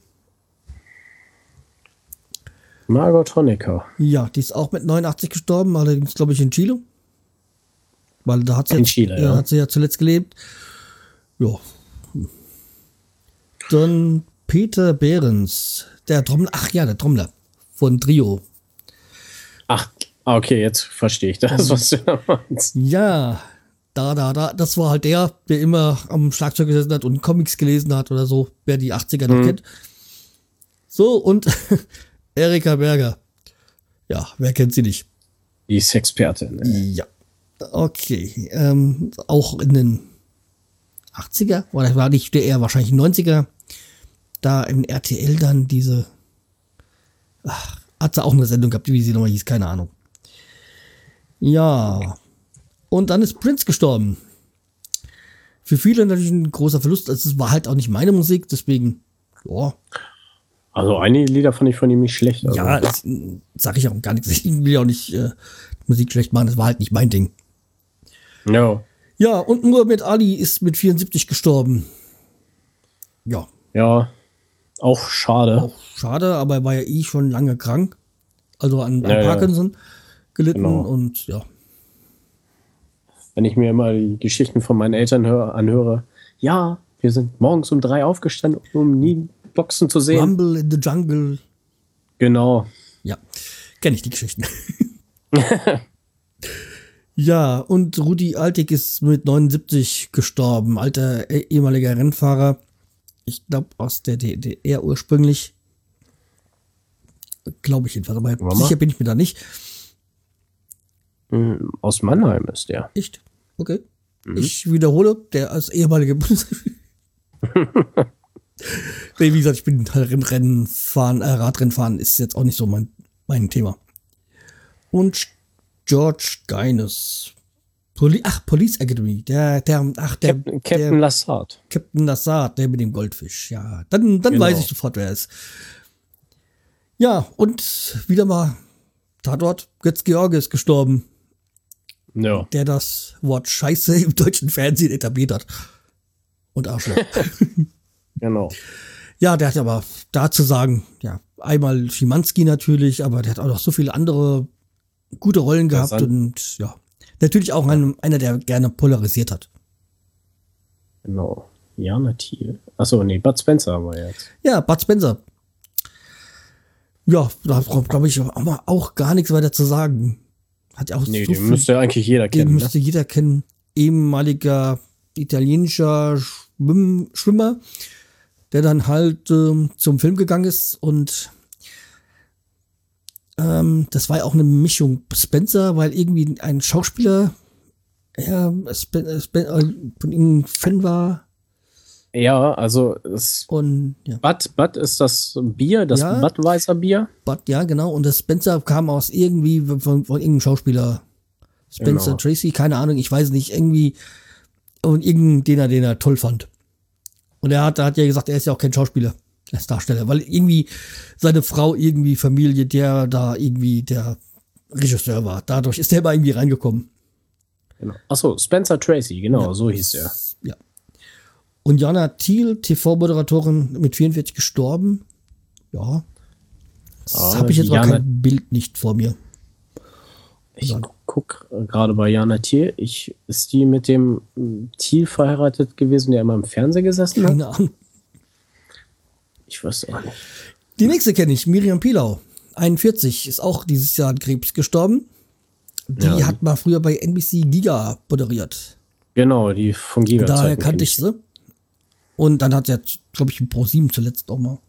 Margot Honecker. Ja, die ist auch mit 89 gestorben, allerdings glaube ich in Chile. Weil da hat sie, In Chile, ja. ja. hat sie ja zuletzt gelebt. Ja. Dann Peter Behrens, der Trommler, ach ja, der Trommler von Trio. Ah, okay, jetzt verstehe ich das, was du da meinst. Ja, da, da, da, das war halt der, der immer am Schlagzeug gesessen hat und Comics gelesen hat oder so, wer die 80er noch kennt. So, und Erika Berger. Ja, wer kennt sie nicht? Die Sexpertin. Ne? Ja. Okay. Ähm, auch in den 80er, oder war nicht eher wahrscheinlich 90er, da im RTL dann diese. Ach, hat sie auch eine Sendung gehabt, wie sie nochmal hieß, keine Ahnung. Ja. Und dann ist Prince gestorben. Für viele natürlich ein großer Verlust. Also Es war halt auch nicht meine Musik, deswegen, ja, Also einige Lieder fand ich von ihm nicht schlecht. Also. ja, das sage ich auch gar nichts. Ich will ja auch nicht äh, Musik schlecht machen, das war halt nicht mein Ding. Ja. Ja, und Muhammad Ali ist mit 74 gestorben. Ja, Ja. Auch schade. auch schade, aber er war ja eh schon lange krank. Also an, an Ja, ja. Gelitten Genau. und ja. Wenn ich mir immer die Geschichten von meinen Eltern hör, anhöre. Ja, wir sind morgens um drei aufgestanden, um nie Boxen zu sehen. Rumble in the Jungle. Genau. Ja, kenne ich die Geschichten. ja, und Rudi Altig ist mit 79 gestorben. Alter eh- ehemaliger Rennfahrer. Ich glaube aus der DDR ursprünglich. Glaube ich jedenfalls, aber mal. sicher bin ich mir da nicht. Hm, Aus Mannheim ist der. Echt? Okay. Mhm. Ich wiederhole, der als ehemalige nee, wie gesagt, ich bin halt Renn- Rennen fahren, äh, Radrennen fahren ist jetzt auch nicht so mein, mein Thema. Und George Geines. Poli ach, Police Academy. Der, der, ach, der, Captain, Captain Lassard. Captain Lassard, der mit dem Goldfisch. Ja, dann, dann Genau. weiß ich sofort, wer er ist. Ja, und wieder mal Tatort. Götz George ist gestorben Ja. der das Wort Scheiße im deutschen Fernsehen etabliert hat. Und Arschloch. Genau. ja, der hat aber da zu sagen, ja, einmal Schimanski natürlich, aber der hat auch noch so viele andere gute Rollen gehabt und ja, natürlich auch ein, einer, der gerne polarisiert hat. Genau. Jana Thiel. Achso, nee, Bud Spencer haben wir jetzt. Ja, Bud Spencer. Ja, da glaube ich auch gar nichts weiter zu sagen. Hat auch Nee, so den müsste eigentlich jeder den kennen. Ne? müsste jeder kennen. Ehemaliger italienischer Schwimm Schwimmer, der dann halt ähm, zum Film gegangen ist und ähm, das war ja auch eine Mischung Spencer, weil irgendwie ein Schauspieler ja, Spen äh, Spen äh, von ihm Fan war Ja, also das und ja, Bud, Bud ist das Bier, das Ja. Budweiser Bier. Bud, ja genau und das Spencer kam aus irgendwie von, von irgendeinem Schauspieler Spencer Genau. Tracy, keine Ahnung, ich weiß nicht, irgendwie und irgendeinen, den er, den er toll fand. Und er hat, er hat ja gesagt, er ist ja auch kein Schauspieler, er ist Darsteller, weil irgendwie seine Frau irgendwie Familie, der da irgendwie der Regisseur war. Dadurch ist er immer irgendwie reingekommen. Genau. Achso, Spencer Tracy, genau, so hieß der. Und Jana Thiel, TV-Moderatorin, mit 44 gestorben. Ja. Das Ah, habe ich jetzt die auch Jana- kein Bild nicht vor mir. Ich guck äh, gerade bei Jana Thiel. Ich, ist die mit dem Thiel verheiratet gewesen, der immer im Fernsehen gesessen hat? Keine Ahnung. Ich weiß auch nicht. Die nächste kenne ich, Miriam Pilau. 41, ist auch dieses Jahr an Krebs gestorben. Die Ja. hat mal früher bei NBC Giga moderiert. Genau, die von Giga. Daher kannte ich sie. Und dann hat jetzt, glaube ich, Pro 7 zuletzt auch mal.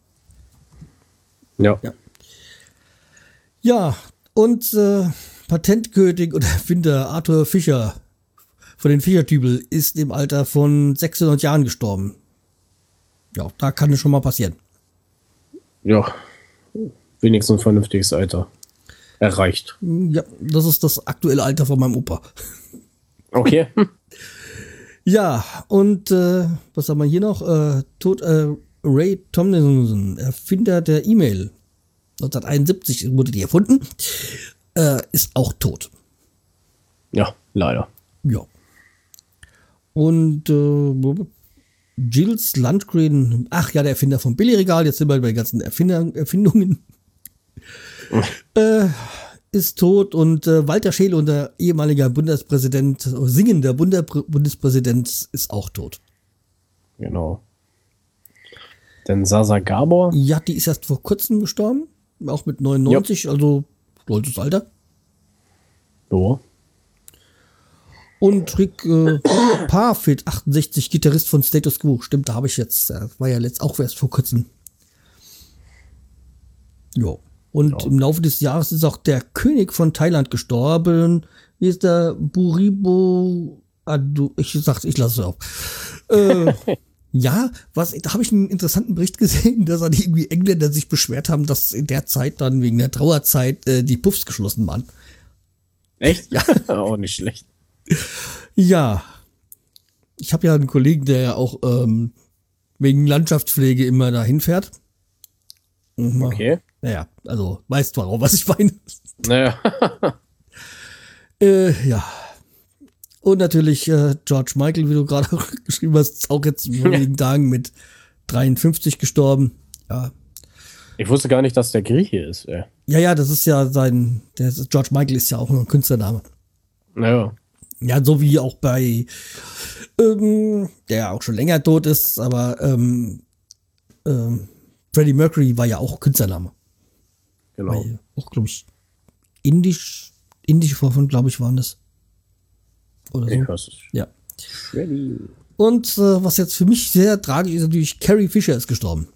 Ja. Ja. Ja, und äh, Patentkönig und Erfinder Arthur Fischer von den Fischertübel ist im Alter von 600 Jahren gestorben. Ja, da kann es schon mal passieren. Ja. Wenigstens ein vernünftiges Alter. Erreicht. Ja, das ist das aktuelle Alter von meinem Opa. Okay. Ja, und äh, was haben wir hier noch? Äh, Tod, äh, Ray Tomlinson, Erfinder der E-Mail. 1971 wurde die erfunden. Äh, ist auch tot. Ja, leider. Ja. Und äh, Gilles Landgren, ach ja, der Erfinder vom Billigregal, jetzt sind wir bei den ganzen Erfinder, Erfindungen, äh, ist tot und äh, Walter Scheel, unser ehemaliger Bundespräsident, singender Bundes Bundespräsident, ist auch tot. Genau. Denn Sasa Gabor, Ja, die ist erst vor kurzem gestorben, auch mit 99, also stolzes Alter. so, Und Rick äh, Parfit, 68, Gitarrist von Status Quo. Stimmt, da habe ich jetzt, äh, war ja letzt auch erst vor kurzem. Jo. Und Ja. im Laufe des Jahres ist auch der König von Thailand gestorben. Wie ist der Buribo Adu? Ich sag's, ich lasse es auf. Äh, ja, was, da habe ich einen interessanten Bericht gesehen, dass die irgendwie Engländer sich beschwert haben, dass in der Zeit dann wegen der Trauerzeit äh, die Puffs geschlossen waren. echt? Ja. auch nicht schlecht. Ja. Ich habe ja einen Kollegen, der ja auch ähm, wegen Landschaftspflege immer dahin fährt. Mhm. Okay. Naja, also weißt warum, was ich meine. Naja. Äh, ja. Und natürlich äh, George Michael, wie du gerade geschrieben hast, ist auch jetzt vor wenigen Tagen mit 53 gestorben. Ja. Ich wusste gar nicht, dass der Grieche ist, ey. Ja, ja, das ist ja sein, der ist- George Michael ist ja auch ein Künstlername. Naja. Ja, so wie auch bei, ähm, der ja auch schon länger tot ist, aber ähm, ähm, Freddie Mercury war ja auch Künstlername. Genau. Weil auch, glaube ich, indisch, indische Vorfahren, glaube ich, waren das. Oder Ich so. weiß es. Ja. Ready. Und äh, was jetzt für mich sehr tragisch ist, natürlich Carrie Fisher ist gestorben.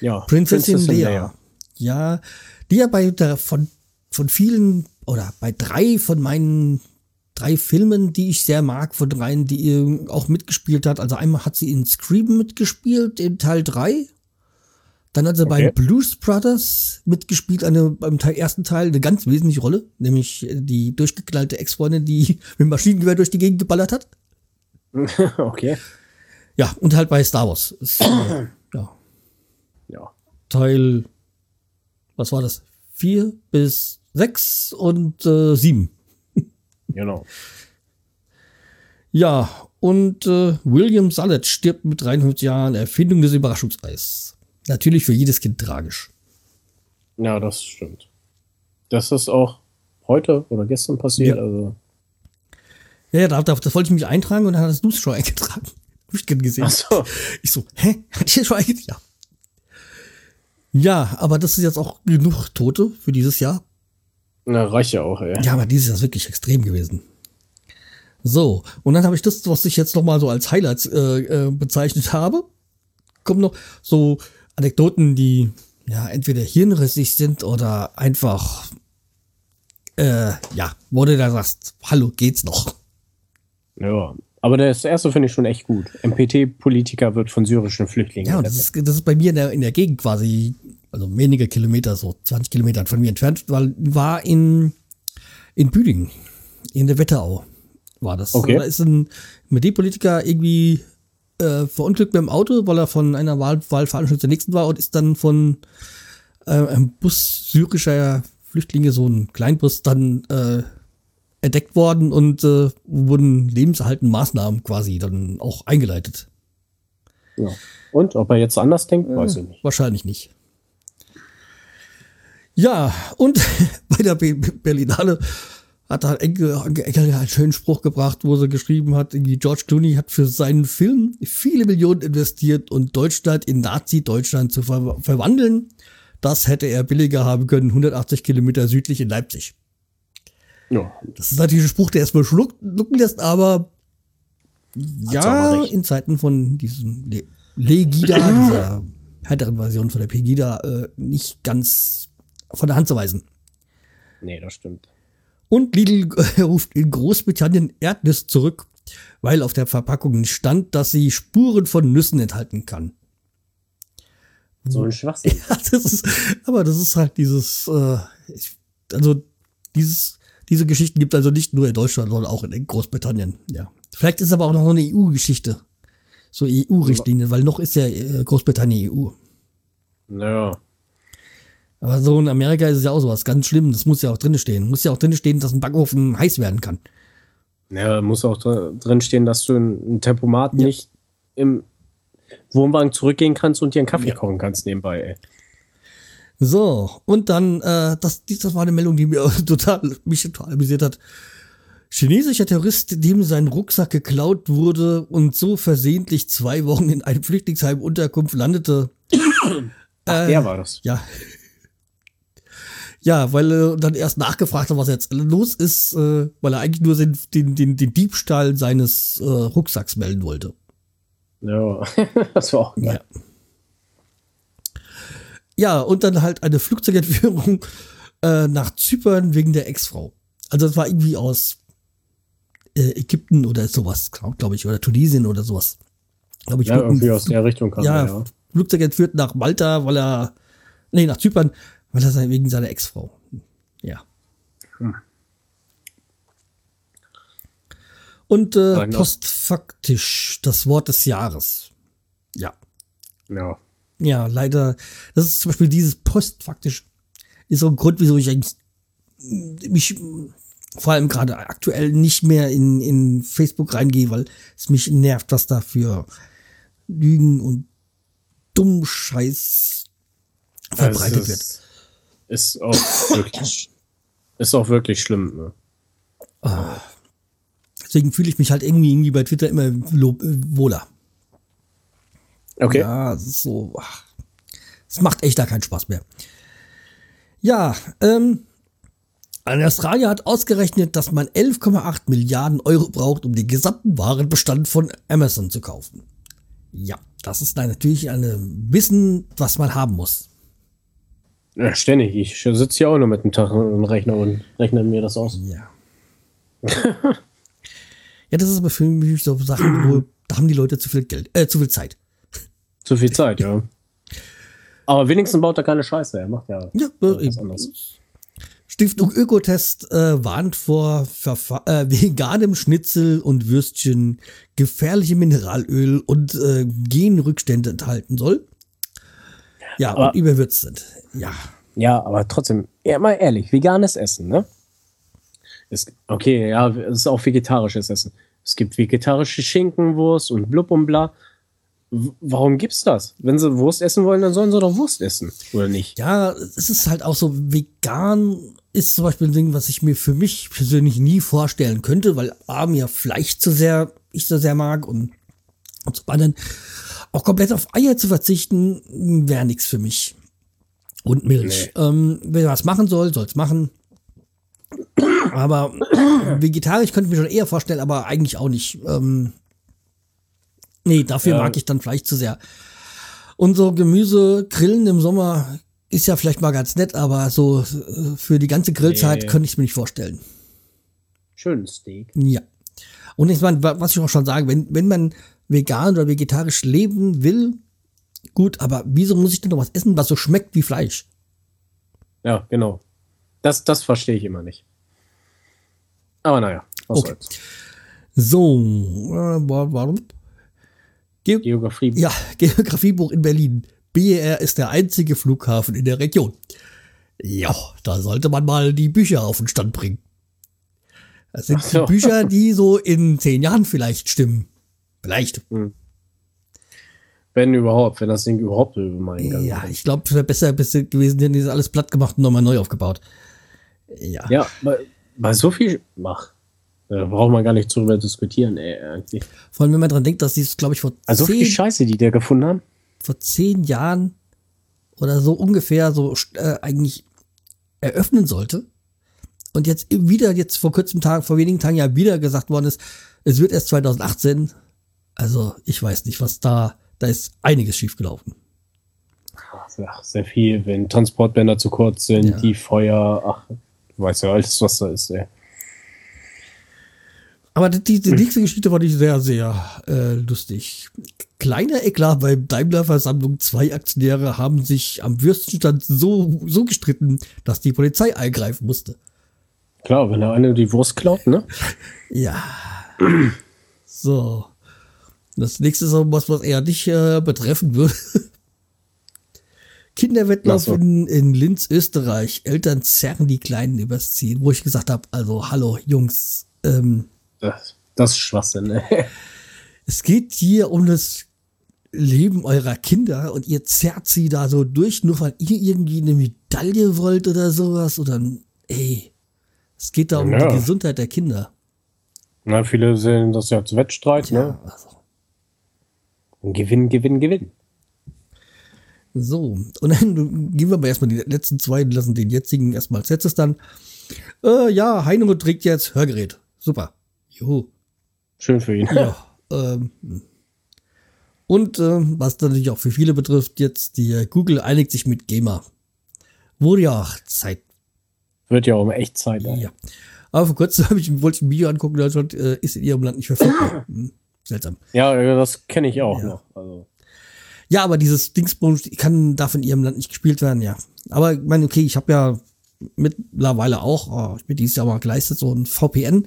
Ja. Prinzessin, Leia. Ja, die ja bei der, von, von vielen oder bei drei von meinen drei Filmen, die ich sehr mag, von dreien, die ihr auch mitgespielt hat. Also einmal hat sie in Scream mitgespielt, in Teil 3. Dann hat sie bei Okay. Blues Brothers mitgespielt, eine, beim Teil, ersten Teil eine ganz wesentliche Rolle, nämlich äh, die durchgeknallte Ex-Freundin, die mit Maschinengewehr durch die Gegend geballert hat. okay. Ja, und halt bei Star Wars. Ist, äh, ja, Ja. Teil, was war das? Vier bis sechs und äh, sieben. Genau. Ja, und äh, William Sallet stirbt mit 53 Jahren, Erfindung des Überraschungseis. Natürlich für jedes Kind tragisch. Ja, das stimmt. Das ist auch heute oder gestern passiert. Ja. Also. Ja, ja, da, da, das wollte ich mich eintragen und dann hast du es schon eingetragen. Hab ich gesehen. Ach so. Ich so, hä? Hat ihr schon eingetragen? Ja. Ja, aber das ist jetzt auch genug Tote für dieses Jahr. Na, reicht ja auch, ey. Ja, aber dieses Jahr ist wirklich extrem gewesen. So, und dann habe ich das, was ich jetzt noch mal so als Highlights äh, äh, bezeichnet habe. Kommen noch so Anekdoten, die ja entweder hirnrissig sind oder einfach äh, ja, wo du da sagst, hallo, geht's noch? Ja. Aber das erste finde ich schon echt gut. MPT-Politiker wird von syrischen Flüchtlingen. Ja, das ist, das ist bei mir in der, in der Gegend quasi, also wenige Kilometer, so 20 Kilometer von mir entfernt, weil war in, in Büdingen, in der Wetterau war das. Okay. Da ist ein MD-Politiker irgendwie äh, verunglückt mit dem Auto, weil er von einer Wahl, Wahlveranstaltung zur nächsten war und ist dann von äh, einem Bus syrischer Flüchtlinge, so ein Kleinbus, dann äh, entdeckt worden und äh, wurden lebenserhaltende Maßnahmen quasi dann auch eingeleitet. Ja. Und ob er jetzt anders denkt, weiß ich nicht. Wahrscheinlich nicht. Ja, und bei der Be- Be- Berlinale hat da Enkel, Enkel einen schönen Spruch gebracht, wo sie geschrieben hat, irgendwie George Clooney hat für seinen Film viele Millionen investiert und Deutschland in Nazi-Deutschland zu ver verwandeln. Das hätte er billiger haben können, 180 Kilometer südlich in Leipzig. Ja. Das ist natürlich ein Spruch, der erstmal schlucken lässt, aber aber ja, in Zeiten von diesem Le Legida, dieser härteren Version von der Pegida, äh, nicht ganz von der Hand zu weisen. Nee, das stimmt. Und Lidl äh, ruft in Großbritannien Erdnüsse zurück, weil auf der Verpackung stand, dass sie Spuren von Nüssen enthalten kann. So ein Schwachsinn. Ja, das ist, aber das ist halt dieses, äh, ich, also dieses, diese Geschichten gibt also nicht nur in Deutschland, sondern auch in Großbritannien. Ja, vielleicht ist aber auch noch so eine EU-Geschichte, so EU-Richtlinie, weil noch ist ja äh, Großbritannien EU. Naja. Aber so in Amerika ist es ja auch sowas ganz schlimm. Das muss ja auch drin stehen. Muss ja auch drin stehen, dass ein Backofen heiß werden kann. Ja, muss auch dr- drin stehen, dass du ein Tempomat nicht im Wohnwagen zurückgehen kannst und dir einen Kaffee kochen kannst nebenbei, ey. So, und dann, äh, das, das war eine Meldung, die mir total, mich total amüsiert hat. Chinesischer Terrorist, dem sein Rucksack geklaut wurde und so versehentlich zwei Wochen in einem Flüchtlingsheim Unterkunft landete. Ach, der war das. Ja. Ja, weil er dann erst nachgefragt hat, was jetzt los ist, äh, weil er eigentlich nur den, den, den, den Diebstahl seines äh, Rucksacks melden wollte. Ja, das war auch geil. Ja. Ja, und dann halt eine Flugzeugentführung äh, nach Zypern wegen der Ex-Frau. Also das war irgendwie aus äh, Ägypten oder sowas, glaube ich, oder Tunesien oder sowas. Glaube ich, Ja, irgendwie aus der Richtung kam ja, er, ja. Flugzeug entführt nach Malta, weil er, nee, nach Zypern, weil er sein- wegen seiner Ex-Frau. Ja. Und äh, das- postfaktisch das Wort des Jahres. Ja. Ja. Ja, leider. Das ist zum Beispiel dieses postfaktisch ist so ein Grund, wieso ich eigentlich mich vor allem gerade aktuell nicht mehr in, in Facebook reingehe, weil es mich nervt, was da für Lügen und dumm Scheiß verbreitet Das wird. Ist, auch wirklich, ist auch wirklich schlimm, ne? Deswegen fühle ich mich halt irgendwie, irgendwie bei Twitter immer lo- äh, wohler. Okay. Ja, so. Es macht echt da keinen Spaß mehr. Ja, ähm, ein Australier hat ausgerechnet, dass man 11,8 Milliarden Euro braucht, um den gesamten Warenbestand von Amazon zu kaufen. Ja, das ist natürlich ein Wissen, was man haben muss. Ja, ständig. Ich sitze hier auch nur mit dem Tag und Rechner und rechne mir das aus. Ja. ja, das ist aber für mich so Sachen, wo da haben die Leute zu viel Geld, äh, zu viel Zeit. Zu viel Zeit, ja. Aber wenigstens baut er keine Scheiße. Er macht ja, Ja, äh, was eben. anderes. Stiftung Ökotest äh, warnt vor Verfa äh, veganem Schnitzel und Würstchen gefährliche Mineralöl und äh, Genrückstände enthalten soll. Ja, Aber- und überwürzt sind. Ja. Ja, aber trotzdem, ja, mal ehrlich, veganes Essen, ne? Ist, okay, ja, es ist auch vegetarisches Essen. Es gibt vegetarische Schinkenwurst und blub und bla. W warum gibt's das? Wenn sie Wurst essen wollen, dann sollen sie doch Wurst essen, oder nicht? Ja, es ist halt auch so, vegan ist zum Beispiel ein Ding, was ich mir für mich persönlich nie vorstellen könnte, weil A, mir Fleisch zu sehr, ich so sehr mag und, und zum anderen auch komplett auf Eier zu verzichten, wäre nichts für mich. Und Milch. Ähm, wer was machen soll, soll's machen. Aber vegetarisch könnte ich mir schon eher vorstellen, aber eigentlich auch nicht. Ähm, nee, dafür Ja. mag ich dann Fleisch zu sehr. Und so Gemüse, Grillen im Sommer ist ja vielleicht mal ganz nett, aber so äh, für die ganze Grillzeit Nee. könnte ich es mir nicht vorstellen. Schön Steak. Ja. Und ich meine, wa- was ich auch schon sage, wenn, wenn man vegan oder vegetarisch leben will, gut, aber wieso muss ich denn noch was essen, was so schmeckt wie Fleisch? Ja, genau. Das, das verstehe ich immer nicht. Aber naja, was Okay. soll's. So, äh, wa- warum? Ge Geografie. ja, Geografiebuch in Berlin. BER ist der einzige Flughafen in der Region. Ja, da sollte man mal die Bücher auf den Stand bringen. Das sind so. die Bücher, die so in zehn Jahren vielleicht stimmen. Vielleicht. Wenn überhaupt, wenn das Ding überhaupt über meinen Gang Ja, ich glaube, es wäre besser gewesen, hätten die das alles platt gemacht und nochmal neu aufgebaut. Ja. Ja, bei, bei so viel. Ach, da braucht man gar nicht drüber diskutieren, ey, eigentlich. Vor allem, wenn man dran denkt, dass die es, glaube ich, vor Also so viel zehn, Scheiße, die da gefunden haben. vor zehn Jahren oder so ungefähr so äh, eigentlich eröffnen sollte. Und jetzt wieder, jetzt vor kurzem Tag, vor wenigen Tagen ja wieder gesagt worden ist, es wird erst 2018. Also, ich weiß nicht, was da, da ist einiges schiefgelaufen. Ach, sehr viel, wenn Transportbänder zu kurz sind, Ja. die Feuer, ach, du weißt ja alles, was da ist, ey. Aber die, die nächste Geschichte fand ich sehr, sehr äh, lustig. Kleiner Eklat bei Daimler-Versammlung. Zwei Aktionäre haben sich am Würstenstand so, so gestritten, dass die Polizei eingreifen musste. Klar, wenn der eine die Wurst klaut, ne? Ja. So. Das nächste ist auch was, was eher nicht äh, betreffen würde. Kinderwettlauf so. in, in Linz, Österreich. Eltern zerren die Kleinen übers Ziel, wo ich gesagt habe, also hallo Jungs, ähm, Das, das ist Schwachsinn, ne? es geht hier um das Leben eurer Kinder und ihr zerrt sie da so durch, nur weil ihr irgendwie eine Medaille wollt oder sowas oder ey, es geht da um Ja. die Gesundheit der Kinder. Na, viele sehen das ja als Wettstreit, ne? Ja, also. Gewinn, Gewinn, Gewinn. So, und dann gehen wir aber erstmal die letzten zwei, und lassen den jetzigen erstmal als letztes dann. Äh, ja, Heino trägt jetzt Hörgerät. Super. Juhu. Schön für ihn. Ja. ähm, und ähm, was natürlich auch für viele betrifft, jetzt die äh, Google einigt sich mit Gamer. Wurde ja auch Zeit. Wird ja auch um Echtzeit. ey. Ja. Aber vor kurzem habe ich, wollte ich ein Video angucken, da stand, äh, ist in ihrem Land nicht verfügbar. Hm, seltsam. Ja, das kenne ich auch Ja. noch. Also, Ja, aber dieses Dingsbums kann, darf in ihrem Land nicht gespielt werden, ja. Aber ich meine, okay, ich habe ja mittlerweile auch, oh, ich bin dieses Jahr mal geleistet, so ein VPN,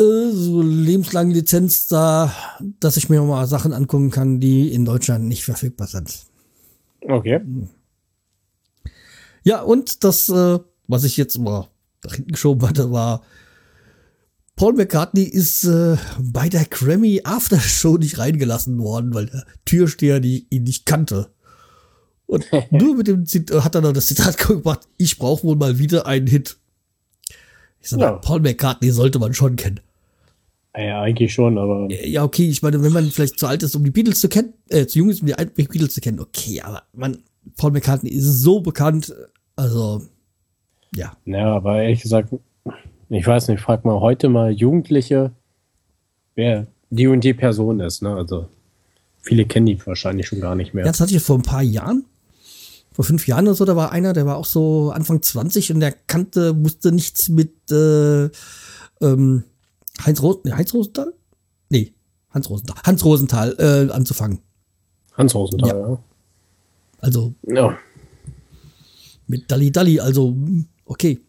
äh, so lebenslange Lizenz da, dass ich mir mal Sachen angucken kann, die in Deutschland nicht verfügbar sind. okay. Ja, und das, äh, was ich jetzt mal nach hinten geschoben hatte, war, Paul McCartney ist äh, bei der Grammy Aftershow nicht reingelassen worden, weil der Türsteher die, ihn nicht kannte. Und nur mit dem Zit hat er noch das Zitat gemacht, ich brauche wohl mal wieder einen Hit. Ich sag, Ja. Paul McCartney sollte man schon kennen. Ja, eigentlich schon, aber Ja, okay, ich meine, wenn man vielleicht zu alt ist, um die Beatles zu kennen, äh, zu jung ist, um die Beatles zu kennen, okay, aber man, Paul McCartney ist so bekannt, also, ja. Ja, aber ehrlich gesagt, ich weiß nicht, frag mal heute mal Jugendliche, wer die und die Person ist, ne? Also viele kennen die wahrscheinlich schon gar nicht mehr. Ja, das hatte ich vor ein paar Jahren. Vor fünf Jahren oder so, da war einer, der war auch so Anfang 20 und der kannte, wusste nichts mit äh, ähm, Heinz, Ros nee, Heinz Rosenthal? Nee, Hans Rosenthal. Hans Rosenthal äh, anzufangen. Hans Rosenthal, Also ja. ja. mit Dalli Dalli, also okay.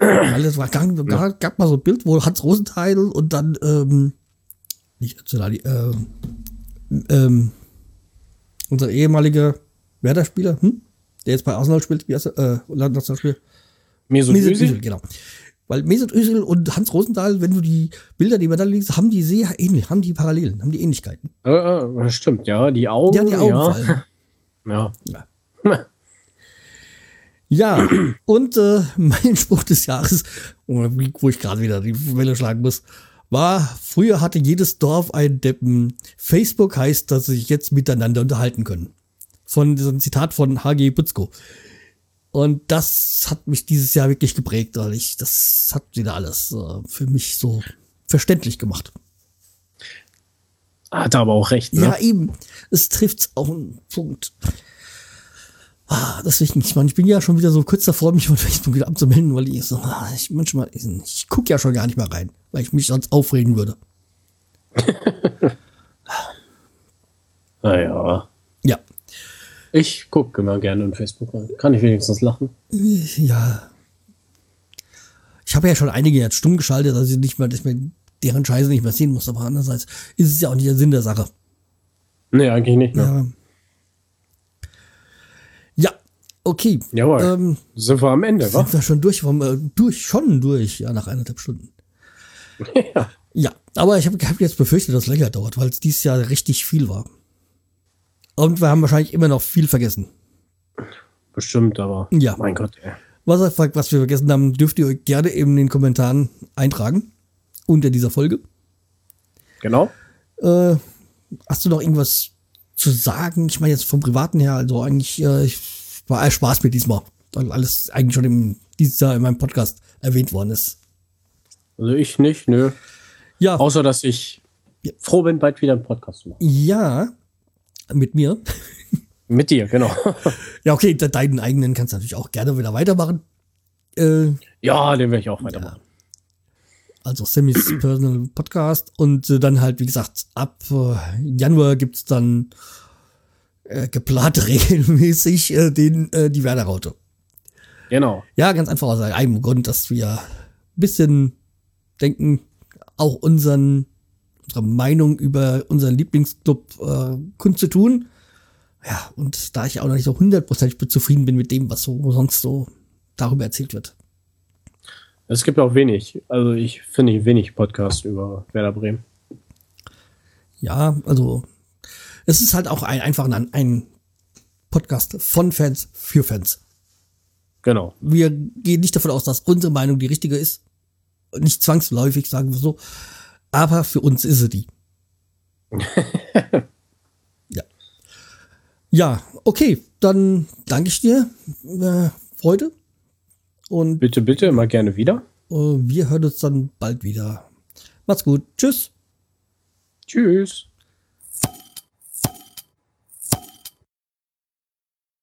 Weil es war gab, gab, gab mal so ein Bild, wo Hans Rosenthal und dann ähm, nicht zu Dalli, ähm, ähm, unser ehemaliger Werder-Spieler, hm? der jetzt bei Arsenal spielt, wie heißt er? Äh, Landesnationalspieler? Mesut Mesut Özil? Özil, genau. Weil Mesut Özil und Hans Rosenthal, wenn du die Bilder, die man da liest, haben die sehr ähnlich, haben die Parallelen, haben die Ähnlichkeiten. Äh, das stimmt, ja, die Augen. Haben die Augen ja. allem. ja. Ja, und äh, mein Spruch des Jahres, wo ich gerade wieder die Welle schlagen muss, war, früher hatte jedes Dorf einen Deppen. Facebook heißt, dass sie sich jetzt miteinander unterhalten können. Von diesem Zitat von H.G. Butzko. Und das hat mich dieses Jahr wirklich geprägt, weil ich, das hat wieder alles äh, für mich so verständlich gemacht. Hat aber auch recht, ne? Ja, eben. Es trifft auf einen Punkt. Ah, deswegen, ich meine, ich bin ja schon wieder so kurz davor, mich von Facebook wieder abzumelden, weil ich so, ah, ich manchmal, ich, ich gucke ja schon gar nicht mehr rein, weil ich mich sonst aufregen würde. Naja. Ja. Ich gucke immer gerne in Facebook rein. Kann ich wenigstens lachen? Ja. Ich habe ja schon einige jetzt stumm geschaltet, dass ich nicht mehr, dass ich mir deren Scheiße nicht mehr sehen muss, aber andererseits ist es ja auch nicht der Sinn der Sache. Nee, eigentlich nicht. Ne? Ja, okay. Jawohl. Ähm, Sind wir am Ende, wa? sind wir schon durch, äh, durch, schon durch, ja, nach eineinhalb Stunden. ja. Ja, aber ich habe hab jetzt befürchtet, dass es länger dauert, weil es dieses Jahr richtig viel war. Und wir haben wahrscheinlich immer noch viel vergessen. Bestimmt, aber. Ja. Mein Gott, ey. Was, was wir vergessen haben, dürft ihr euch gerne eben in den Kommentaren eintragen. Unter dieser Folge. Genau. Äh, hast du noch irgendwas zu sagen? Ich meine jetzt vom Privaten her, also eigentlich äh, ich, war alles Spaß mit diesmal. Weil alles eigentlich schon im, dieses Jahr in meinem Podcast erwähnt worden ist. Also ich nicht, nö. Ja, Außer, dass ich Ja. froh bin, bald wieder einen Podcast zu machen. ja, mit mir. Mit dir, genau. Ja, okay, de- deinen eigenen kannst du natürlich auch gerne wieder weitermachen. Äh, ja, den werde ich auch weitermachen. also Sammys Personal Podcast. Und äh, dann halt, wie gesagt, ab äh, Januar gibt's dann äh, geplant regelmäßig äh, den, äh, die Werder-Raute. Genau. Ja, ganz einfach aus einem Grund, dass wir ein bisschen denken, auch unseren, unsere Meinung über unseren Lieblingsclub äh, kundzutun. Ja, und da ich auch noch nicht so hundertprozentig zufrieden bin mit dem, was so sonst so darüber erzählt wird. Es gibt auch wenig, also ich finde wenig Podcast über Werder Bremen. Ja, also es ist halt auch ein, einfach ein, ein Podcast von Fans für Fans. Genau. Wir gehen nicht davon aus, dass unsere Meinung die richtige ist. Nicht zwangsläufig, sagen wir so. Aber für uns ist sie die. ja. Ja, okay. Dann danke ich dir äh, heute. Und bitte, bitte, immer gerne wieder. Äh, wir hören uns dann bald wieder. Macht's gut. Tschüss. Tschüss.